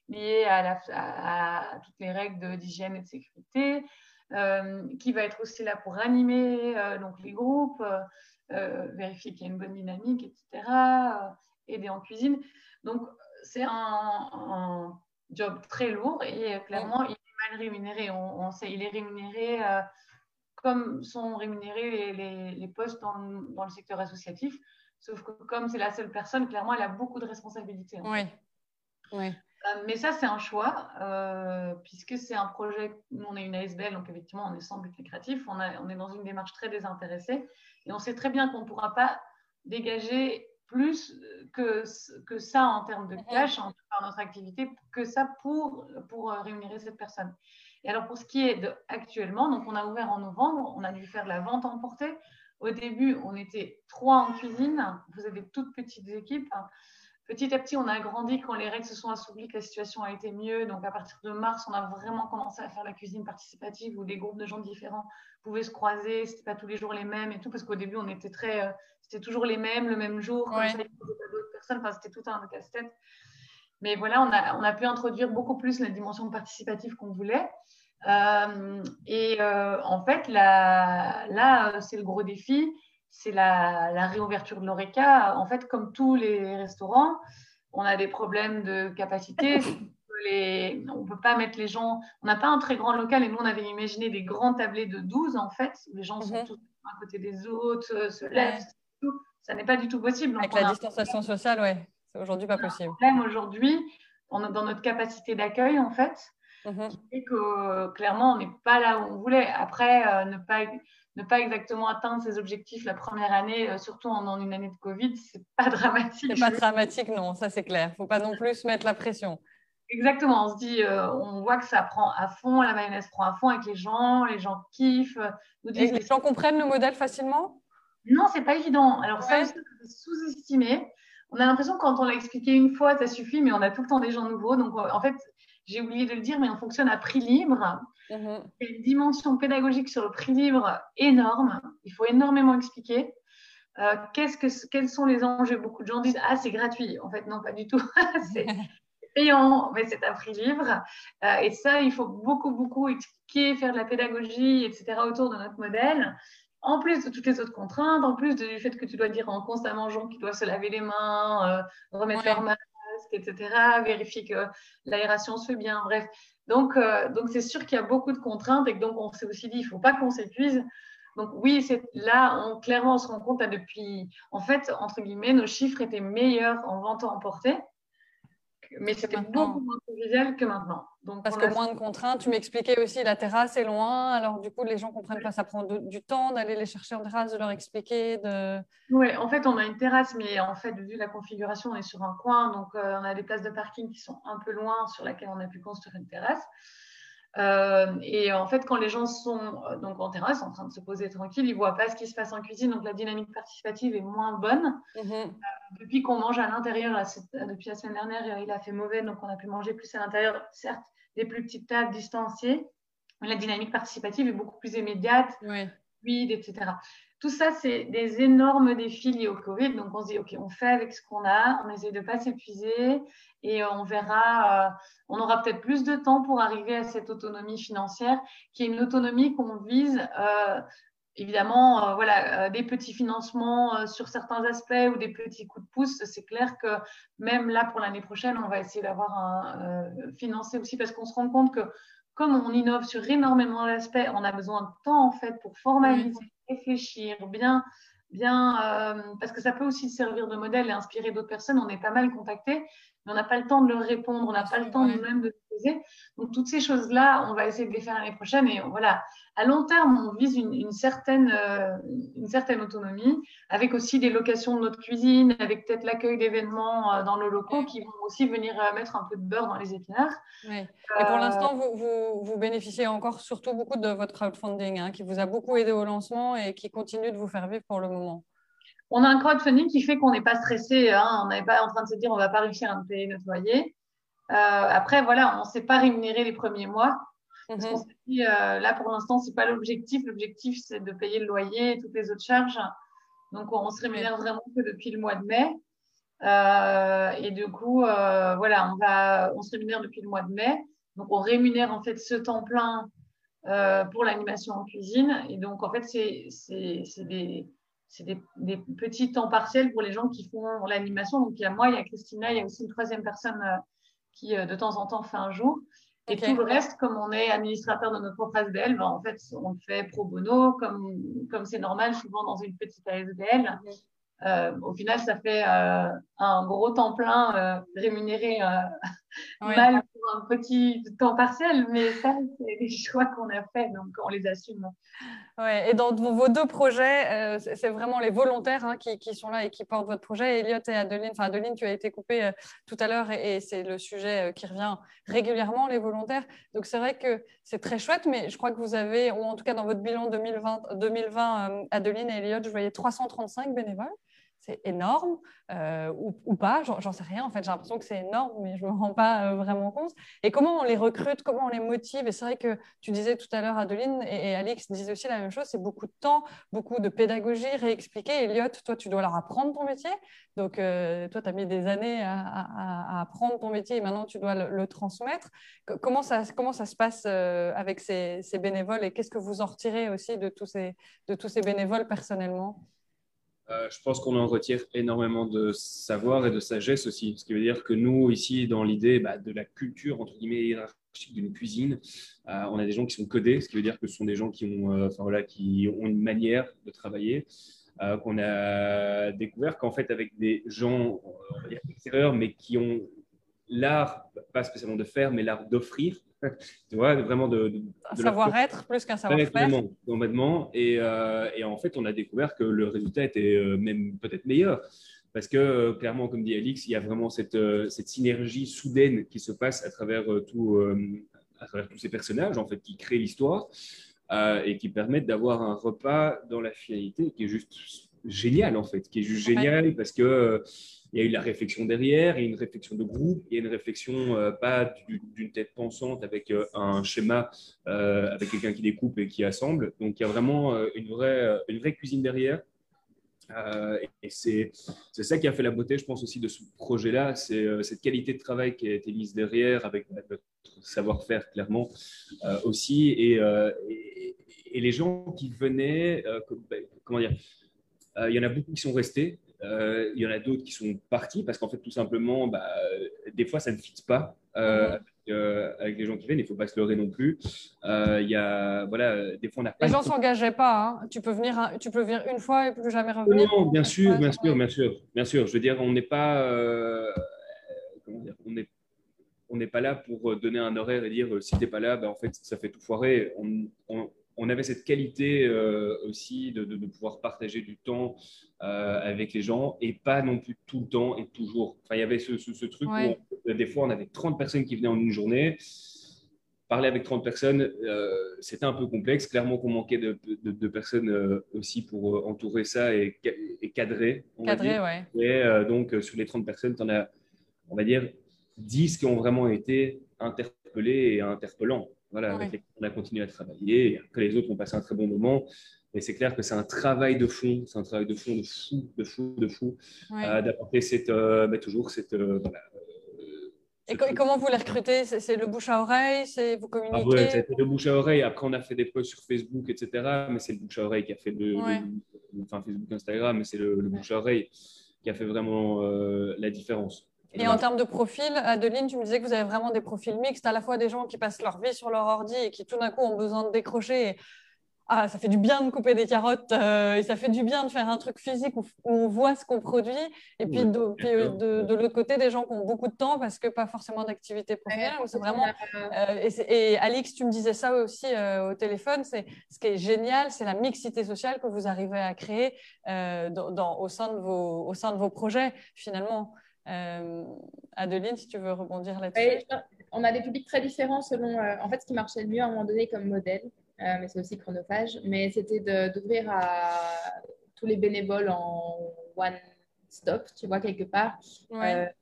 lié à, toutes les règles d'hygiène et de sécurité, euh, qui va être aussi là pour animer euh, donc les groupes, vérifier qu'il y a une bonne dynamique, etc., aider en cuisine. Donc, c'est un, job très lourd et clairement, il rémunéré. On, sait, il est rémunéré euh, comme sont rémunérés les, postes dans, le secteur associatif. Sauf que comme c'est la seule personne, clairement, elle a beaucoup de responsabilités. Oui. oui. Euh, mais ça, c'est un choix, euh, puisque c'est un projet, nous, on est une ASBL, donc effectivement, on est sans but lucratif, on, on est dans une démarche très désintéressée, et on sait très bien qu'on ne pourra pas dégager plus que, que ça en termes de cash en, par notre activité, que ça pour, pour euh, rémunérer cette personne. Et alors pour ce qui est de actuellement, donc on a ouvert en novembre, on a dû faire la vente emportée. Au début, on était trois en cuisine, vous avez toutes petites équipes. Petit à petit, on a grandi quand les règles se sont assouplies, que la situation a été mieux. Donc, à partir de mars, on a vraiment commencé à faire la cuisine participative où des groupes de gens différents pouvaient se croiser. C'était pas tous les jours les mêmes et tout, parce qu'au début, on était très, euh, c'était toujours les mêmes, le même jour. Comme ça, d'autres personnes. Enfin, c'était tout un casse-tête. Mais voilà, on a, on a, pu introduire beaucoup plus la dimension participative qu'on voulait. Euh, et euh, en fait, là, là c'est le gros défi c'est la, réouverture de l'ORECA. En fait, comme tous les restaurants, on a des problèmes de capacité. on ne peut pas mettre les gens. On n'a pas un très grand local et nous, on avait imaginé des grands tablés de 12 en fait. Les gens sont mhm. tous à côté des autres, euh, se lèvent. Ça n'est pas du tout possible. Avec la distanciation sociale, oui, c'est aujourd'hui pas possible. Le problème aujourd'hui, dans notre capacité d'accueil, en fait, mhm. qui fait que clairement, on n'est pas là où on voulait. Après, euh, ne pas ne pas exactement atteindre ses objectifs la première année, euh, surtout en, une année de Covid, c'est pas dramatique. C'est pas dramatique, non, ça c'est clair. Faut pas non plus mettre la pression. Exactement, on se dit, euh, on voit que ça prend à fond, la mayonnaise prend à fond avec les gens, les gens kiffent. Nous disent, Et les gens comprennent le modèle facilement? Non, c'est pas évident. Alors ça, c'est sous-estimé. On a l'impression que quand on l'a expliqué une fois, ça suffit, mais on a tout le temps des gens nouveaux. Donc en fait, j'ai oublié de le dire, mais on fonctionne à prix libre. Mhm. Il y a une dimension pédagogique sur le prix libre énorme. Il faut énormément expliquer. Euh, qu'est-ce que, quels sont les enjeux? Beaucoup de gens disent Ah, c'est gratuit. En fait, non, pas du tout. c'est payant, mais c'est à prix libre. Euh, et ça, il faut beaucoup, beaucoup expliquer, faire de la pédagogie, etc. autour de notre modèle en plus de toutes les autres contraintes, en plus du fait que tu dois dire en constamment aux gens qu'ils doivent se laver les mains, euh, remettre leur masque, etc., vérifier que l'aération se fait bien, bref. Donc, euh, donc c'est sûr qu'il y a beaucoup de contraintes et que donc on s'est aussi dit, il ne faut pas qu'on s'épuise. Donc oui, là, clairement, on se rend compte là, depuis, en fait, entre guillemets, nos chiffres étaient meilleurs en vente emportée mais c'était beaucoup moins convivial que maintenant. Donc, Parce que moins de contraintes. Tu m'expliquais aussi, la terrasse est loin. Alors, du coup, les gens ne comprennent pas. Ça prend du temps d'aller les chercher en terrasse, de leur expliquer. De... Oui, en fait, on a une terrasse, mais en fait, vu la configuration, on est sur un coin. Donc, euh, on a des places de parking qui sont un peu loin sur laquelle on a pu construire une terrasse. Euh, et en fait, quand les gens sont euh, donc en terrasse, en train de se poser tranquille, ils voient pas ce qui se passe en cuisine, donc la dynamique participative est moins bonne. Mhm. Euh, depuis qu'on mange à l'intérieur, depuis la semaine dernière, il a fait mauvais, donc on a pu manger plus à l'intérieur, certes, des plus petites tables distanciées, mais la dynamique participative est beaucoup plus immédiate, oui. fluide, etc. Tout ça, c'est des énormes défis liés au Covid. Donc, on se dit, OK, on fait avec ce qu'on a, on essaie de ne pas s'épuiser et on verra, euh, on aura peut-être plus de temps pour arriver à cette autonomie financière qui est une autonomie qu'on vise. Euh, évidemment, euh, voilà, des petits financements sur certains aspects ou des petits coups de pouce, c'est clair que même là pour l'année prochaine, on va essayer d'avoir un financé aussi parce qu'on se rend compte que comme on innove sur énormément d'aspects, on a besoin de temps en fait pour formaliser, réfléchir, bien, bien, euh, parce que ça peut aussi servir de modèle et inspirer d'autres personnes. On est pas mal contacté, mais on n'a pas le temps de leur répondre, on n'a pas le temps nous-mêmes de se poser. Donc toutes ces choses-là, on va essayer de les faire l'année prochaine. Et voilà, à long terme, on vise une, certaine, euh, une certaine autonomie, avec aussi des locations de notre cuisine, avec peut-être l'accueil d'événements euh, dans nos locaux qui vont aussi venir mettre un peu de beurre dans les épinards. Oui. Et pour l'instant, vous, vous, vous, bénéficiez encore surtout beaucoup de votre crowdfunding, hein, qui vous a beaucoup aidé au lancement et qui continue de vous faire vivre pour le moment on a un crowdfunding qui fait qu'on n'est pas stressé, hein, on n'est pas en train de se dire on va pas réussir à nous payer notre loyer. Euh, après, voilà, on ne s'est pas rémunéré les premiers mois. Parce qu'on mhm. s'est dit, euh, là, pour l'instant, ce n'est pas l'objectif. L'objectif, c'est de payer le loyer et toutes les autres charges. Donc, on se rémunère vraiment que depuis le mois de mai. Euh, et du coup, voilà, on, va, on se rémunère depuis le mois de mai. Donc, on rémunère en fait ce temps plein pour l'animation en cuisine. Et donc, en fait, c'est des c'est des, petits temps partiels pour les gens qui font l'animation. Donc, il y a moi, il y a Christina, il y a aussi une troisième personne euh, qui, euh, de temps en temps, fait un jour. Et tout le reste, comme on est administrateur de notre propre ASBL, ben, en fait, on le fait pro bono, comme comme c'est normal, souvent dans une petite ASBL. Euh, au final, ça fait un gros temps plein rémunéré mal un petit temps partiel, mais ça, c'est des choix qu'on a fait, donc on les assume. Ouais, et dans vos deux projets, euh, c'est vraiment les volontaires hein, qui, qui, sont là et qui portent votre projet. Elliot et Adeline, enfin Adeline, tu as été coupée euh, tout à l'heure et, c'est le sujet euh, qui revient régulièrement, les volontaires. Donc c'est vrai que c'est très chouette, mais je crois que vous avez, ou en tout cas dans votre bilan 2020, 2020 Adeline et Elliot, je voyais 335 bénévoles c'est énorme euh, ou, pas, j'en sais rien. En fait, j'ai l'impression que c'est énorme, mais je ne me rends pas euh, vraiment compte. Et comment on les recrute, comment on les motive Et c'est vrai que tu disais tout à l'heure, Adeline et, Alix disaient aussi la même chose, c'est beaucoup de temps, beaucoup de pédagogie, réexpliquer. Elliot, toi, tu dois leur apprendre ton métier. Donc, euh, toi, tu as mis des années à, apprendre ton métier et maintenant, tu dois le, transmettre. Comment ça, se passe avec ces, bénévoles et qu'est-ce que vous en retirez aussi de tous ces bénévoles personnellement? Euh, je pense qu'on en retire énormément de savoir et de sagesse aussi. Ce qui veut dire que nous, ici, dans l'idée bah, de la culture, entre guillemets, hiérarchique d'une cuisine, euh, on a des gens qui sont codés, ce qui veut dire que ce sont des gens qui ont, euh, voilà, qui ont une manière de travailler. qu'on a découvert qu'en fait, avec des gens extérieurs, mais qui ont l'art, pas spécialement de faire, mais l'art d'offrir, tu vois, vraiment de, savoir-être plus qu'un savoir-faire. Complètement. Et, euh, et, en fait, on a découvert que le résultat était euh, même peut-être meilleur. Parce que, euh, clairement, comme dit Alix, il y a vraiment cette, cette synergie soudaine qui se passe à travers, tout, à travers tous ces personnages, en fait, qui créent l'histoire et qui permettent d'avoir un repas dans la finalité qui est juste génial, en fait, qui est juste génial parce que il y a eu la réflexion derrière, il y a une réflexion de groupe, il y a une réflexion euh, pas d'une tête pensante avec euh, un schéma, euh, avec quelqu'un qui découpe et qui assemble. Donc il y a vraiment une, vraie, une vraie cuisine derrière. et c'est ça qui a fait la beauté, je pense, aussi de ce projet-là. C'est cette qualité de travail qui a été mise derrière avec notre savoir-faire, clairement, aussi. Et, et, les gens qui venaient, ben, comment dire, il y en a beaucoup qui sont restés. il y en a d'autres qui sont partis parce qu'en fait, tout simplement, bah, des fois, ça ne fit pas. Euh, euh, avec les gens qui viennent, il ne faut pas se leurrer non plus. Euh, il y a, voilà, des fois, on n'a pas. Les gens ne s'engageaient pas. Hein. Tu, peux venir, tu peux venir une fois et plus jamais revenir. Non, bien sûr, bien sûr, bien sûr, bien sûr. Je veux dire, on n'est pas. comment dire, on est on n'est pas là pour donner un horaire et dire si tu n'es pas là, ben, en fait, ça fait tout foirer. on, on avait cette qualité euh, aussi de, pouvoir partager du temps euh, avec les gens et pas non plus tout le temps et toujours. Enfin, il y avait ce, truc où des fois on avait 30 personnes qui venaient en une journée. Parler avec 30 personnes, euh, c'était un peu complexe. Clairement qu'on manquait de, personnes aussi pour entourer ça et, cadrer. cadrer, ouais. Et donc, sur les 30 personnes, tu en as, on va dire, 10 qui ont vraiment été interpellés et interpellants. Voilà, on a continué à travailler. après, les autres ont passé un très bon moment. Mais c'est clair que c'est un travail de fond, c'est un travail de fond de fou, de fou, de fou, euh, d'apporter cette, euh, bah, toujours cette. Euh, voilà, et, comment vous les recrutez? C'est le bouche à oreille? C'est vous communiquez? ah ouais, C'était le bouche à oreille. Après, on a fait des posts sur Facebook, etc. Mais c'est le bouche à oreille qui a fait le, enfin Facebook, Instagram, mais c'est le, bouche à oreille qui a fait vraiment la différence. Et en termes de profil, Adeline, tu me disais que vous avez vraiment des profils mixtes, à la fois des gens qui passent leur vie sur leur ordi et qui tout d'un coup ont besoin de décrocher. ah, ça fait du bien de couper des carottes euh, et ça fait du bien de faire un truc physique où, on voit ce qu'on produit. Et puis, de, de, l'autre côté, des gens qui ont beaucoup de temps parce que pas forcément d'activité professionnelle. c'est vraiment. Euh, et, Alix, tu me disais ça aussi euh, au téléphone. C'est ce qui est génial, c'est la mixité sociale que vous arrivez à créer dans, au, sein de vos, au sein de vos projets finalement. Euh, Adeline, si tu veux rebondir là-dessus. on a des publics très différents selon. Euh, en fait, ce qui marchait le mieux à un moment donné comme modèle, euh, mais c'est aussi chronophage, mais c'était d'ouvrir à tous les bénévoles en one stop, tu vois, quelque part,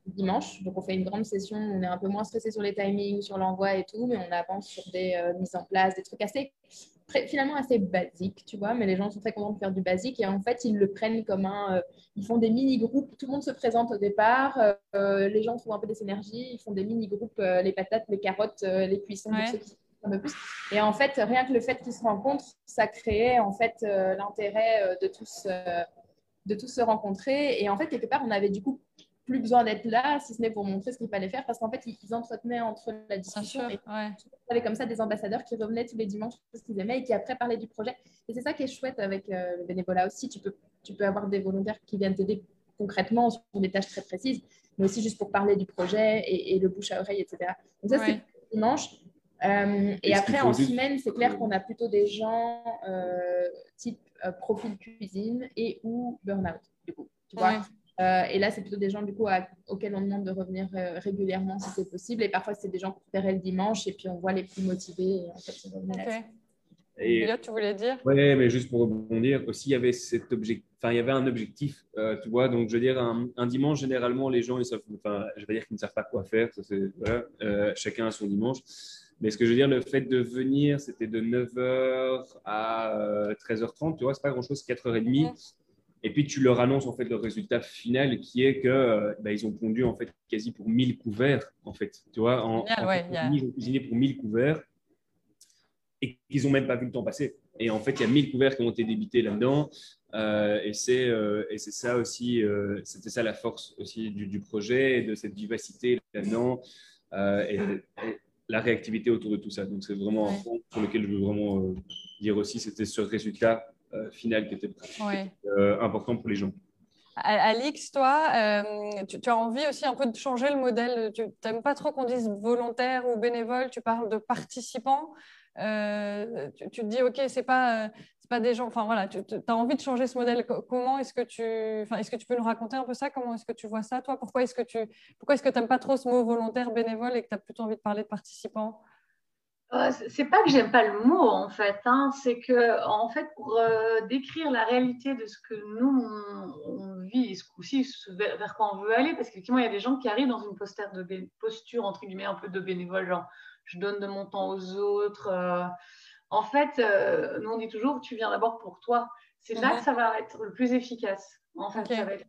dimanche. Donc, on fait une grande session, on est un peu moins stressé sur les timings, sur l'envoi et tout, mais on avance sur des mises en place, des trucs assez finalement assez basique, tu vois, mais les gens sont très contents de faire du basique et en fait, ils le prennent comme un. Euh, ils font des mini-groupes, tout le monde se présente au départ, euh, les gens font un peu des synergies, ils font des mini-groupes, euh, les patates, les carottes, les cuissons, un peu plus. Et en fait, rien que le fait qu'ils se rencontrent, ça crée en fait l'intérêt de tous. de tous se rencontrer et en fait quelque part on avait du coup plus besoin d'être là, si ce n'est pour montrer ce qu'il fallait faire, parce qu'en fait, ils, entretenaient entre la discussion. et ouais. avait comme ça des ambassadeurs qui revenaient tous les dimanches, ce qu'ils aimaient, et qui après parlaient du projet. Et c'est ça qui est chouette avec euh, le bénévolat aussi. Tu peux, tu peux avoir des volontaires qui viennent t'aider concrètement sur des tâches très précises, mais aussi juste pour parler du projet et, le bouche à oreille, etc. Donc ça, c'est dimanche. Euh, et, après, en semaine, c'est clair qu'on a plutôt des gens euh, type profil cuisine et ou burn-out, du coup. Tu vois? Euh, et là, c'est plutôt des gens du coup auxquels on demande de revenir euh, régulièrement si c'est possible. Et parfois, c'est des gens qui préféraient le dimanche et puis on voit les plus motivés. Et en fait, et, là, tu voulais dire? Oui, mais juste pour rebondir, aussi, il y avait, cet objectif, enfin, il y avait un objectif, euh, tu vois. Donc, je veux dire, un, dimanche, généralement, les gens, ils savent, enfin, je vais dire qu'ils ne savent pas quoi faire. voilà, chacun a son dimanche. Mais ce que je veux dire, le fait de venir, c'était de 9h à 13h30, tu vois, c'est pas grand-chose, 4h30. Et puis tu leur annonces en fait le résultat final qui est que euh, bah, ils ont pondu en fait quasi pour 1000 couverts en fait, tu vois, en, ils ont cuisiné pour 1000 couverts et qu'ils n'ont même pas vu le temps passer. Et en fait, il y a 1000 couverts qui ont été débités là-dedans. Euh, et c'est euh, c'est ça aussi, c'était ça la force aussi du, projet, et de cette vivacité là-dedans et, la réactivité autour de tout ça. Donc c'est vraiment un point sur lequel je veux vraiment dire aussi, c'était ce résultat euh, final qui était euh, important pour les gens. Alix, toi, euh, tu, as envie aussi un peu de changer le modèle. Tu n'aimes pas trop qu'on dise volontaire ou bénévole, tu parles de participants. tu, te dis, OK, c'est pas, pas des gens. Enfin, voilà, tu as envie de changer ce modèle. Comment est-ce que tu. Est-ce que tu peux nous raconter un peu ça? Comment est-ce que tu vois ça, toi? Pourquoi est-ce que tu pourquoi est-ce que n'aimes pas trop ce mot volontaire, bénévole et que tu as plutôt envie de parler de participants? Euh, c'est pas que j'aime pas le mot en fait, hein. c'est que en fait pour euh, décrire la réalité de ce que nous on, vit ce coup-ci vers, quoi on veut aller, parce qu'effectivement il y a des gens qui arrivent dans une posture de posture entre guillemets un peu de bénévole, genre je donne de mon temps aux autres. Euh. en fait, nous on dit toujours tu viens d'abord pour toi. c'est là que ça va être le plus efficace. En fait, ça va être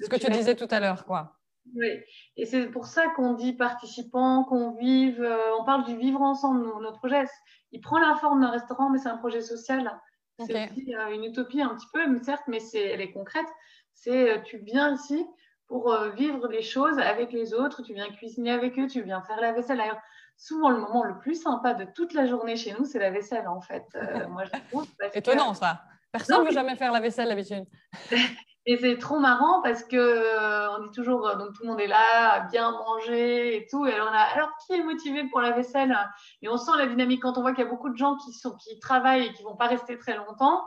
ce que tu disais tout à l'heure, quoi. Oui, et c'est pour ça qu'on dit participant, qu'on vive, euh, on parle du vivre ensemble, notre projet. Il prend la forme d'un restaurant, mais c'est un projet social. C'est aussi euh, une utopie un petit peu, mais certes, mais c'est, elle est concrète. C'est euh, tu viens ici pour vivre les choses avec les autres, tu viens cuisiner avec eux, tu viens faire la vaisselle. D'ailleurs, souvent le moment le plus sympa de toute la journée chez nous, c'est la vaisselle en fait. moi, je trouve. Étonnant ça. Personne ne veut jamais faire la vaisselle d'habitude. Et c'est trop marrant parce que euh, on dit toujours, euh, donc tout le monde est là, à bien manger et tout. Et alors, on a, alors qui est motivé pour la vaisselle? Et on sent la dynamique quand on voit qu'il y a beaucoup de gens qui, sont, qui travaillent et qui vont pas rester très longtemps.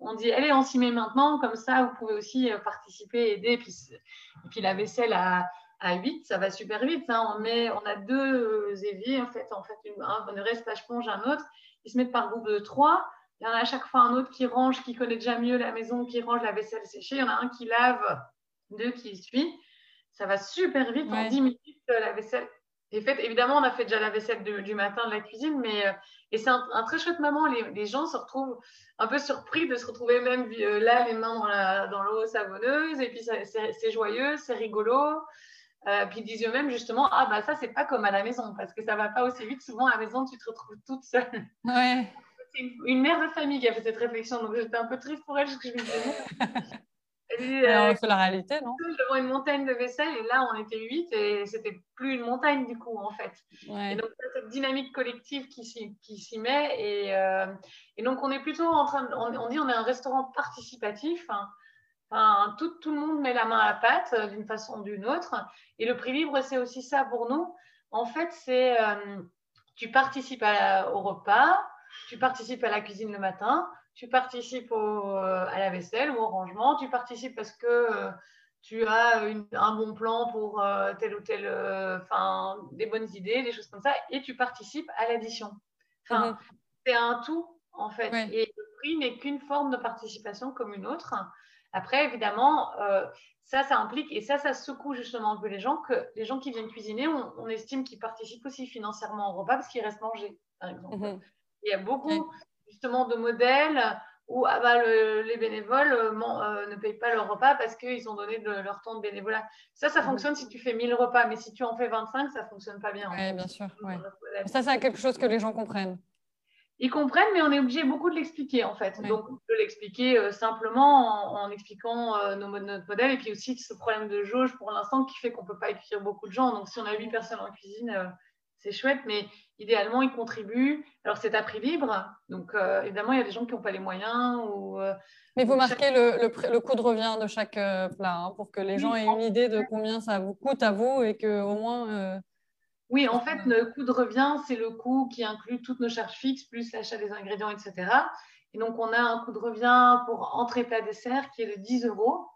On dit, allez, on s'y met maintenant, comme ça, vous pouvez aussi euh, participer, aider. Et puis, et puis la vaisselle à, à 8, ça va super vite. Hein. On, met, on a deux éviers, en fait, en fait une, un, reste à sponge, un autre. Ils se mettent par groupe de trois. Il y en a à chaque fois un autre qui range, qui connaît déjà mieux la maison, qui range la vaisselle séchée. Il y en a un qui lave, deux qui suit. Ça va super vite. En 10 minutes, euh, la vaisselle est faite. Évidemment, on a fait déjà la vaisselle du matin de la cuisine, mais euh, et c'est un, très chouette moment. Les, gens se retrouvent un peu surpris de se retrouver même euh, là, les mains dans l'eau savonneuse. Et puis, c'est joyeux, c'est rigolo. puis ils disent eux-mêmes justement, ah bah ça, c'est pas comme à la maison, parce que ça va pas aussi vite. Souvent, à la maison, tu te retrouves toute seule. Ouais une, mère de famille qui a fait cette réflexion, donc j'étais un peu triste pour elle parce que je me disais. Euh, c'est la réalité, non? Devant une montagne de vaisselle, et là, on était huit, et c'était plus une montagne, du coup, en fait. Et donc, cette dynamique collective qui s'y met, et, euh, et, donc, on est plutôt en train, de, on, dit on est un restaurant participatif, hein. enfin, tout, tout, le monde met la main à la pâte, euh, d'une façon ou d'une autre, et le prix libre, c'est aussi ça pour nous. En fait, c'est, tu participes au repas, tu participes à la cuisine le matin, tu participes euh, à la vaisselle ou au rangement, tu participes parce que euh, tu as un bon plan pour euh, telle ou telle, enfin, des bonnes idées, des choses comme ça, et tu participes à l'addition. Enfin, mhm. c'est un tout, en fait. Et le prix n'est qu'une forme de participation comme une autre. Après, évidemment, ça, ça implique, et ça, ça secoue justement un peu les gens, que les gens qui viennent cuisiner, on, estime qu'ils participent aussi financièrement au repas parce qu'ils restent manger, par exemple. Mhm. Il y a beaucoup justement de modèles où ah bah, les bénévoles euh, euh, ne payent pas leur repas parce qu'ils ont donné de leur temps de bénévolat. Ça, ça mhm. fonctionne si tu fais 1000 repas, mais si tu en fais 25, ça ne fonctionne pas bien. Oui, bien sûr. Ça, c'est quelque chose que les gens comprennent. Ils comprennent, mais on est obligé beaucoup de l'expliquer en fait. Donc, de l'expliquer euh, simplement en, expliquant nos, notre modèle et puis aussi ce problème de jauge pour l'instant qui fait qu'on ne peut pas accueillir beaucoup de gens. Donc, si on a 8 personnes en cuisine, c'est chouette, mais idéalement, ils contribuent. Alors, c'est à prix libre, donc euh, évidemment, il y a des gens qui n'ont pas les moyens. Ou, euh, mais vous marquez le, le, coût de revient de chaque euh, plat hein, pour que les gens aient une idée de combien ça vous coûte à vous et qu'au moins. Oui, en fait, le coût de revient, c'est le coût qui inclut toutes nos charges fixes, plus l'achat des ingrédients, etc. Et donc, on a un coût de revient pour entrée, plat, dessert qui est de 10 euros.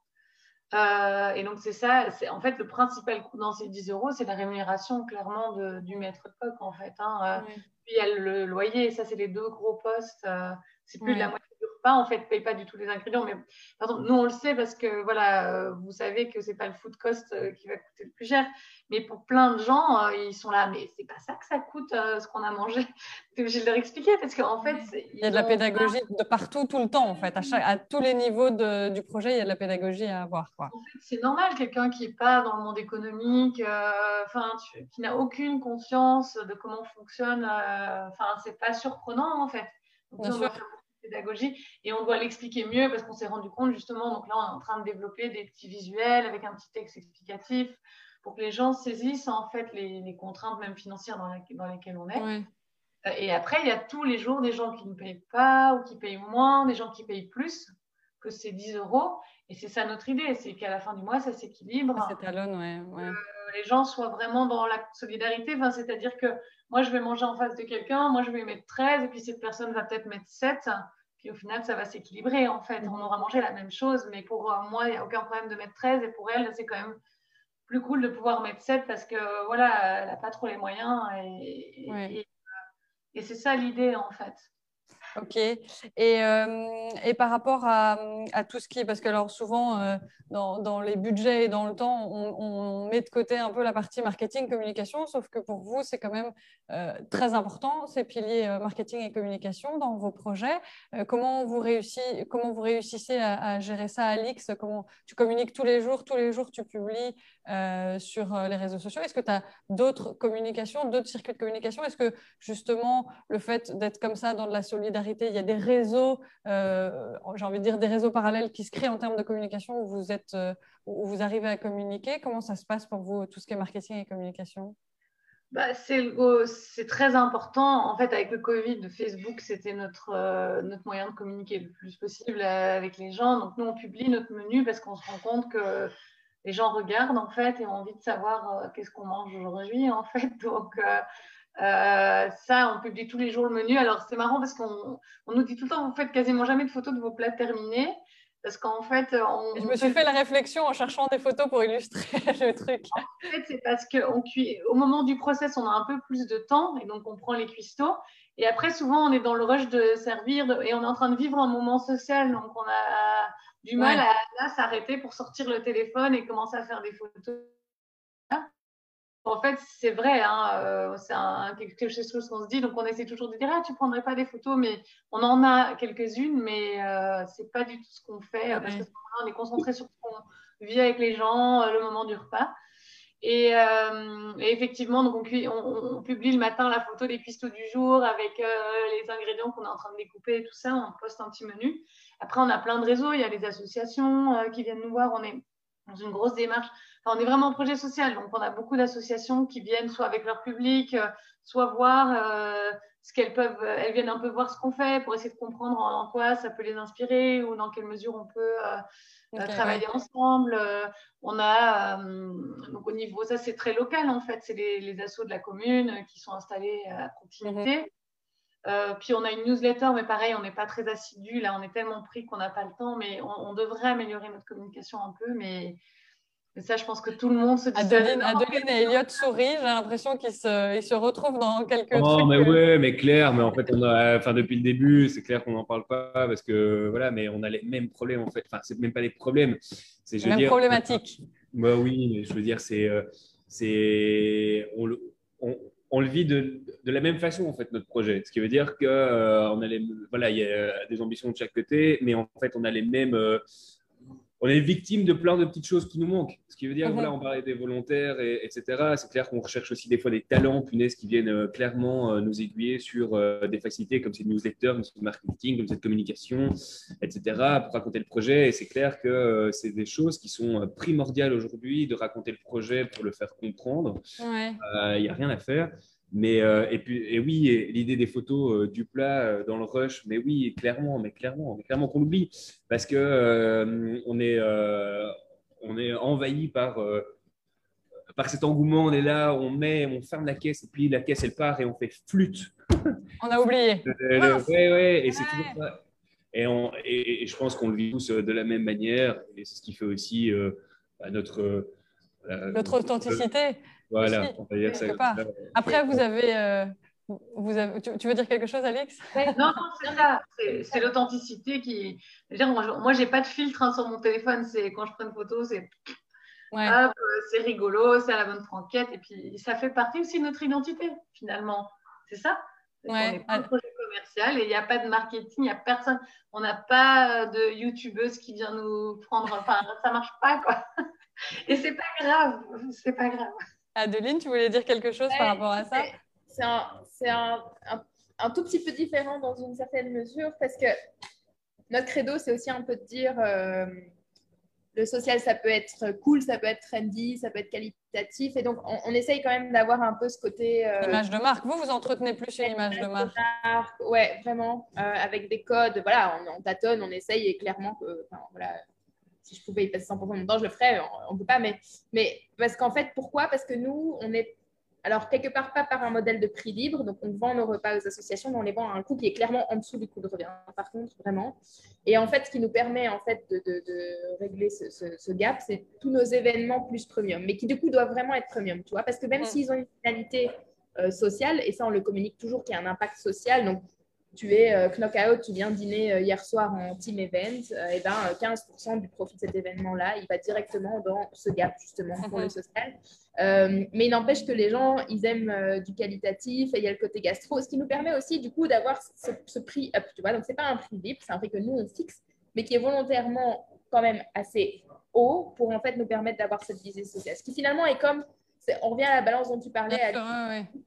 Euh, et donc, c'est ça, c'est en fait le principal coût dans ces 10 euros, c'est la rémunération clairement de, du maître de coq en fait. Hein. Euh, puis il y a le loyer, ça c'est les deux gros postes, euh, c'est plus de la moitié pas, en fait, paye pas du tout les ingrédients. Mais pardon, nous, on le sait parce que voilà, euh, vous savez que c'est pas le food cost euh, qui va coûter le plus cher. Mais pour plein de gens, euh, ils sont là, mais c'est pas ça que ça coûte ce qu'on a mangé. Je vais leur expliquer parce qu'en fait, il y a de la pédagogie de partout, tout le temps, en fait. À, chaque, à tous les niveaux de, du projet, il y a de la pédagogie à avoir. Quoi. En fait, c'est normal, quelqu'un qui n'est pas dans le monde économique, enfin, qui n'a aucune conscience de comment fonctionne, enfin, c'est pas surprenant, en fait. Bien sûr pédagogie et on doit l'expliquer mieux parce qu'on s'est rendu compte justement, donc là on est en train de développer des petits visuels avec un petit texte explicatif pour que les gens saisissent en fait les, contraintes même financières dans, dans, lesquelles on est. Euh, et après, il y a tous les jours des gens qui ne payent pas ou qui payent moins, des gens qui payent plus que ces 10 euros. Et c'est ça notre idée, c'est qu'à la fin du mois, ça s'équilibre. Ça s'étalonne, ouais. ouais. Les gens soient vraiment dans la solidarité. Enfin, C'est-à-dire que moi, je vais manger en face de quelqu'un, moi, je vais mettre 13, et puis cette personne va peut-être mettre 7. Puis au final, ça va s'équilibrer en fait. On aura mangé la même chose, mais pour moi, il n'y a aucun problème de mettre 13. Et pour elle, c'est quand même plus cool de pouvoir mettre 7 parce que voilà, elle n'a pas trop les moyens. Et, et, c'est ça l'idée en fait. Ok. Et, euh, et, par rapport à, tout ce qui parce que alors souvent euh, dans, dans, les budgets et dans le temps, on, met de côté un peu la partie marketing, communication, sauf que pour vous, c'est quand même euh, très important, ces piliers marketing et communication dans vos projets. comment, vous réussissez, comment vous réussissez à, à, gérer ça, Alix? Comment tu communiques tous les jours, tous les jours tu publies sur les réseaux sociaux? Est-ce que tu as d'autres communications, d'autres circuits de communication? Est-ce que justement le fait d'être comme ça dans de la solidarité il y a des réseaux, euh, j'ai envie de dire des réseaux parallèles qui se créent en termes de communication où vous, êtes, euh, où vous arrivez à communiquer? Comment ça se passe pour vous, tout ce qui est marketing et communication? Bah, c'est très important. En fait, avec le Covid, Facebook, c'était notre, euh, notre moyen de communiquer le plus possible avec les gens. Donc, nous, on publie notre menu parce qu'on se rend compte que les gens regardent, en fait, et ont envie de savoir qu'est-ce qu'on mange aujourd'hui, en fait. Donc, euh, ça, on publie tous les jours le menu. Alors, c'est marrant parce qu'on nous dit tout le temps, vous faites quasiment jamais de photos de vos plats terminés. Parce qu'en fait, on, je me suis fait... la réflexion en cherchant des photos pour illustrer le truc. En fait, c'est parce qu'au au moment du process, on a un peu plus de temps et donc on prend les cuistots. Et après, souvent, on est dans le rush de servir et on est en train de vivre un moment social. Donc, on a du mal à s'arrêter pour sortir le téléphone et commencer à faire des photos en fait, c'est vrai, hein, euh, c'est quelque chose qu'on se dit, donc on essaie toujours de dire ah, tu prendrais pas des photos, mais on en a quelques-unes, mais euh, c'est pas du tout ce qu'on fait parce que on est concentré sur ce qu'on vit avec les gens, euh, le moment du repas. Et, effectivement, donc on, publie le matin la photo des cuistots du jour avec les ingrédients qu'on est en train de découper et tout ça. On poste un petit menu. Après, on a plein de réseaux. Il y a des associations qui viennent nous voir. On est dans une grosse démarche on est vraiment en projet social, donc on a beaucoup d'associations qui viennent soit avec leur public, euh, soit voir euh, ce qu'elles peuvent, euh, elles viennent un peu voir ce qu'on fait pour essayer de comprendre en, quoi ça peut les inspirer ou dans quelle mesure on peut travailler ensemble. on a, donc au niveau, ça c'est très local en fait, c'est les, les assos de la commune qui sont installés à proximité. Mhm. puis on a une newsletter, mais pareil, on n'est pas très assidu. Là, on est tellement pris qu'on n'a pas le temps, mais on, on, devrait améliorer notre communication un peu. Mais ça, je pense que tout le monde se dit. Adeline, Adeline et Elliot sourient. J'ai l'impression qu'ils se, ils se retrouvent dans quelques. Oh, mais ouais, mais clair. Mais en fait, on a, enfin, depuis le début, c'est clair qu'on n'en parle pas parce que voilà, mais on a les mêmes problèmes en fait. Enfin, c'est même pas des problèmes. C'est même dire, problématique. Bah oui, mais je veux dire, c'est, euh, c'est, on, on, on, le vit de, la même façon en fait notre projet. Ce qui veut dire que euh, a les, voilà, il y a des ambitions de chaque côté, mais en fait, on a les mêmes. On est victime de plein de petites choses qui nous manquent. Ce qui veut dire, voilà, on parlait des volontaires, et, etc. C'est clair qu'on recherche aussi des fois des talents, punaises, qui viennent euh, clairement euh, nous aiguiller sur euh, des facilités comme ces newsletters, comme ce marketing, comme cette communication, etc. pour raconter le projet. Et c'est clair que c'est des choses qui sont primordiales aujourd'hui de raconter le projet pour le faire comprendre. Il n'y a rien à faire. Mais euh, et puis et oui, l'idée des photos euh, du plat euh, dans le rush, mais oui, clairement, mais clairement, clairement qu'on l'oublie parce que on est on est envahi par par cet engouement. On est là, on met, on ferme la caisse et puis la caisse elle part et on fait flûte. On a oublié. Oui, ouais, et c'est toujours ça. Et, on, et, je pense qu'on le vit tous de la même manière et c'est ce qui fait aussi bah, notre notre authenticité. Voilà, Après, vous avez, euh, vous avez tu, veux dire quelque chose, Alex Non, non, c'est ça. C'est l'authenticité qui. Dire, moi, j'ai pas de filtre hein, sur mon téléphone. C'est quand je prends une photo, c'est. Euh, c'est rigolo, c'est à la bonne franquette. Et puis, ça fait partie aussi de notre identité, finalement. C'est ça? On n'est pas un projet commercial et il n'y a pas de marketing, il n'y a personne. On n'a pas de youtubeuse qui vient nous prendre. Enfin, ça marche pas, quoi. Et c'est pas grave. C'est pas grave. Adeline, tu voulais dire quelque chose par rapport à ça? C'est un, un, tout petit peu différent dans une certaine mesure parce que notre credo, c'est aussi un peu de dire euh, le social, ça peut être cool, ça peut être trendy, ça peut être qualitatif. Et donc, on, essaye quand même d'avoir un peu ce côté. Euh, image de marque. Vous, vous entretenez plus sur l'image de marque. Oui, Ouais, vraiment. Euh, avec des codes. Voilà, on, tâtonne, on essaye et clairement, que, voilà, si je pouvais y passer 100% de mon temps, je le ferais. On ne peut pas, mais, mais parce qu'en fait, pourquoi? Parce que nous, on est, alors quelque part pas par un modèle de prix libre, donc on vend nos repas aux associations, mais on les vend à un coût qui est clairement en dessous du coût de revient, par contre, vraiment. Et en fait, ce qui nous permet en fait de, de, régler ce, ce, gap, c'est tous nos événements plus premium, mais qui du coup doivent vraiment être premium, tu vois, parce que même s'ils ont une finalité euh, sociale, et ça on le communique toujours qu'il y a un impact social, donc tu es euh, knockout, tu viens dîner euh, hier soir en team event, euh, et ben 15% du profit de cet événement-là, il va directement dans ce gap justement pour le mhm. social. mais il n'empêche que les gens, ils aiment du qualitatif et il y a le côté gastro, ce qui nous permet aussi du coup d'avoir ce, prix up, tu vois. Donc c'est pas un prix VIP, c'est un prix que nous on fixe, mais qui est volontairement quand même assez haut pour en fait nous permettre d'avoir cette visée sociale. Ce qui finalement est comme, on revient à la balance dont tu parlais,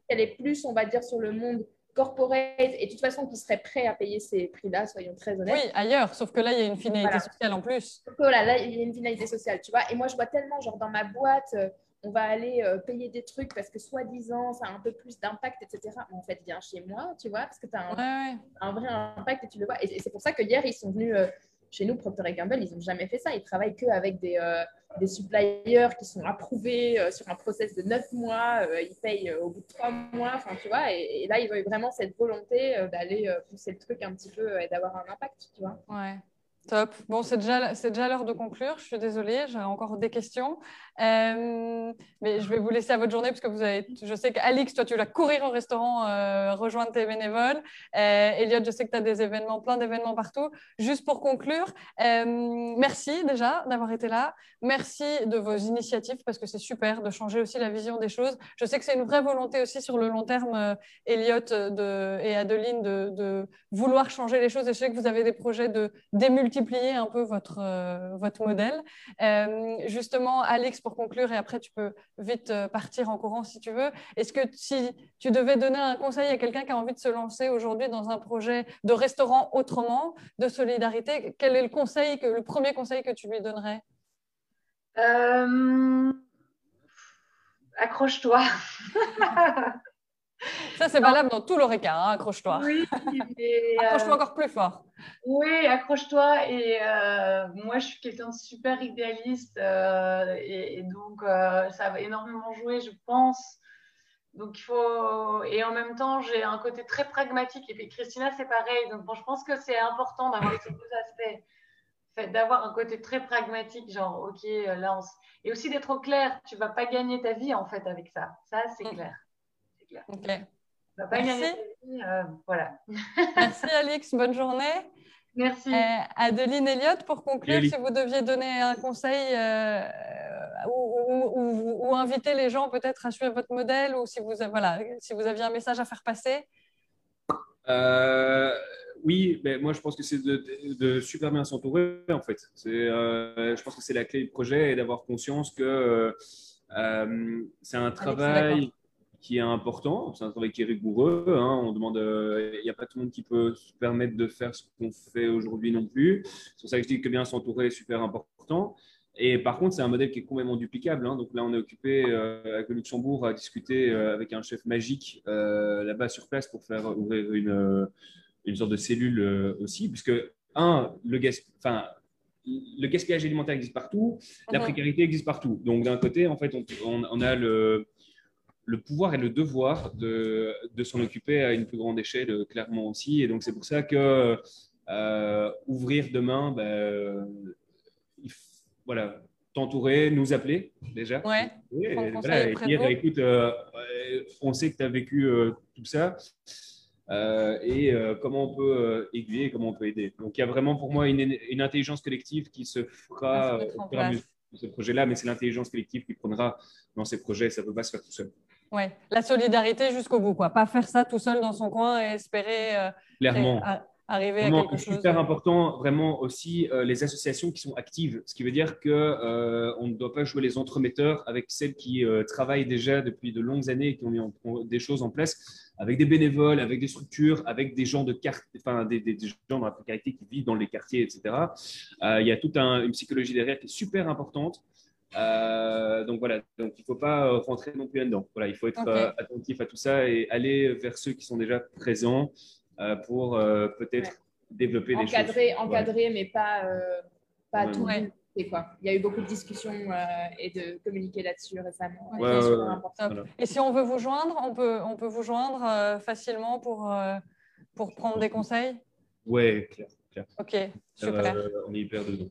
elle est plus, on va dire, sur le monde corporate et de toute façon qui serait prêt à payer ces prix-là, soyons très honnêtes. Oui, ailleurs, sauf que là, il y a une finalité sociale en plus. voilà, là, il y a une finalité sociale, tu vois. Et moi, je vois tellement, genre, dans ma boîte, euh, on va aller euh, payer des trucs parce que soi-disant, ça a un peu plus d'impact, etc. Mais en fait, viens chez moi, tu vois, parce que tu as un, vrai impact et tu le vois. Et, c'est pour ça que hier, ils sont venus... Euh, chez nous, Procter Gamble, ils n'ont jamais fait ça. Ils travaillent qu'avec des, euh, des suppliers qui sont approuvés euh, sur un process de neuf mois. Euh, ils payent au bout de trois mois. Enfin, tu vois. Et, là, ils ont vraiment cette volonté d'aller pousser le truc un petit peu et d'avoir un impact, tu vois. Ouais. Top. Bon, c'est déjà, déjà l'heure de conclure. Je suis désolée, j'ai encore des questions. Euh, mais je vais vous laisser à votre journée parce que vous avez, je sais qu'Alix, toi, tu vas courir au restaurant, euh, rejoindre tes bénévoles. Euh, Elliot, je sais que tu as des événements, plein d'événements partout. Juste pour conclure, euh, merci déjà d'avoir été là. Merci de vos initiatives parce que c'est super de changer aussi la vision des choses. Je sais que c'est une vraie volonté aussi sur le long terme, Elliot et Adeline, de, vouloir changer les choses. Et je sais que vous avez des projets de démultiplier un peu votre, votre modèle. justement, Alix, pour conclure, et après tu peux vite euh, partir en courant si tu veux. Est-ce que si tu devais donner un conseil à quelqu'un qui a envie de se lancer aujourd'hui dans un projet de restaurant autrement, de solidarité, quel est le conseil, que, le premier conseil que tu lui donnerais? Euh, Accroche-toi. Ça, c'est valable dans tout l'oreca, hein, accroche-toi. Oui, accroche-toi encore plus fort. Oui, accroche-toi. Et euh, moi, je suis quelqu'un de super idéaliste. Euh, et, donc, euh, ça va énormément jouer, je pense. Donc, il faut. Et en même temps, j'ai un côté très pragmatique. Et puis, Christina, c'est pareil. Donc, bon, je pense que c'est important d'avoir ces deux aspects. Fait, d'avoir un côté très pragmatique, genre, OK, là, on... et aussi d'être au clair. Tu vas pas gagner ta vie, en fait, avec ça. Ça, c'est mm. Clair. Ok. Merci. Euh, voilà. Merci Alix, bonne journée. Merci. Euh, Adeline Elliott, pour conclure, si vous deviez donner un conseil euh, ou, inviter les gens peut-être à suivre votre modèle ou si vous, voilà, si vous aviez un message à faire passer Oui, mais moi je pense que c'est de, super bien s'entourer en fait. je pense que c'est la clé du projet et d'avoir conscience que c'est un travail qui est important. C'est un travail qui est rigoureux. Hein. On demande, euh, il n'y a pas tout le monde qui peut se permettre de faire ce qu'on fait aujourd'hui non plus. C'est pour ça que je dis que bien s'entourer est super important. Et par contre, c'est un modèle qui est complètement duplicable. Hein. Donc là, on est occupé euh, avec le Luxembourg à discuter euh, avec un chef magique là-bas sur place pour faire ouvrir une, une sorte de cellule aussi, puisque un, le enfin, le gaspillage alimentaire existe partout, la mhm. précarité existe partout. Donc d'un côté, en fait, on, on a le, le pouvoir et le devoir de, de s'en occuper à une plus grande échelle, clairement aussi. Et donc, c'est pour ça que euh, ouvrir demain, ben, voilà, t'entourer, nous appeler déjà. Ouais. Et, dire, écoute, euh, on sait que tu as vécu euh, tout ça. et comment on peut aiguiller, comment on peut aider. Donc, il y a vraiment pour moi une, une intelligence collective qui se fera dans ce projet-là, mais c'est l'intelligence collective qui prendra dans ces projets. Ça ne peut pas se faire tout seul. Oui, la solidarité jusqu'au bout, quoi. Pas faire ça tout seul dans son coin et espérer euh, Clairement. arriver à quelque chose. C'est super important, vraiment aussi, euh, les associations qui sont actives. Ce qui veut dire qu'on euh, on ne doit pas jouer les entremetteurs avec celles qui travaillent déjà depuis de longues années et qui ont mis des choses en place, avec des bénévoles, avec des structures, avec des gens de carte, enfin, des, des, gens dans la précarité qui vivent dans les quartiers, etc. il y a toute une psychologie derrière qui est super importante. Euh, donc voilà, donc il ne faut pas euh, rentrer non plus là-dedans. Voilà, il faut être euh, attentif à tout ça et aller vers ceux qui sont déjà présents pour peut-être développer des choses. Encadrer, mais pas, pas tout. Quoi. Il y a eu beaucoup de discussions et de communiquer là-dessus récemment. Et si on veut vous joindre, on peut, on peut vous joindre facilement pour, pour prendre des conseils? Oui, clair, clair. Ok, super. on est hyper dedans.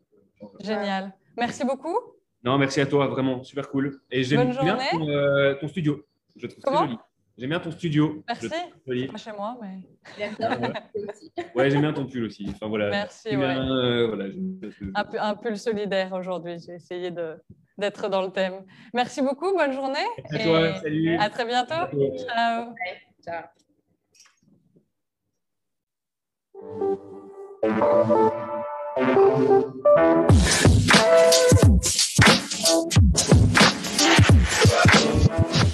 Génial. Merci beaucoup. Non, merci à toi, vraiment, super cool. Et j'aime bien ton, euh, ton, studio. Je trouve très joli. J'aime bien ton studio. Merci. Joli. Pas chez moi, mais. Ouais, j'aime bien ton pull aussi. Enfin, voilà. Merci. J'aime ouais. bien, euh, voilà, un, pu- un pull solidaire aujourd'hui. J'ai essayé de- d'être dans le thème. Merci beaucoup. Bonne journée. À et toi, salut. À très bientôt. Ciao. Ciao. Thank you. Thank you.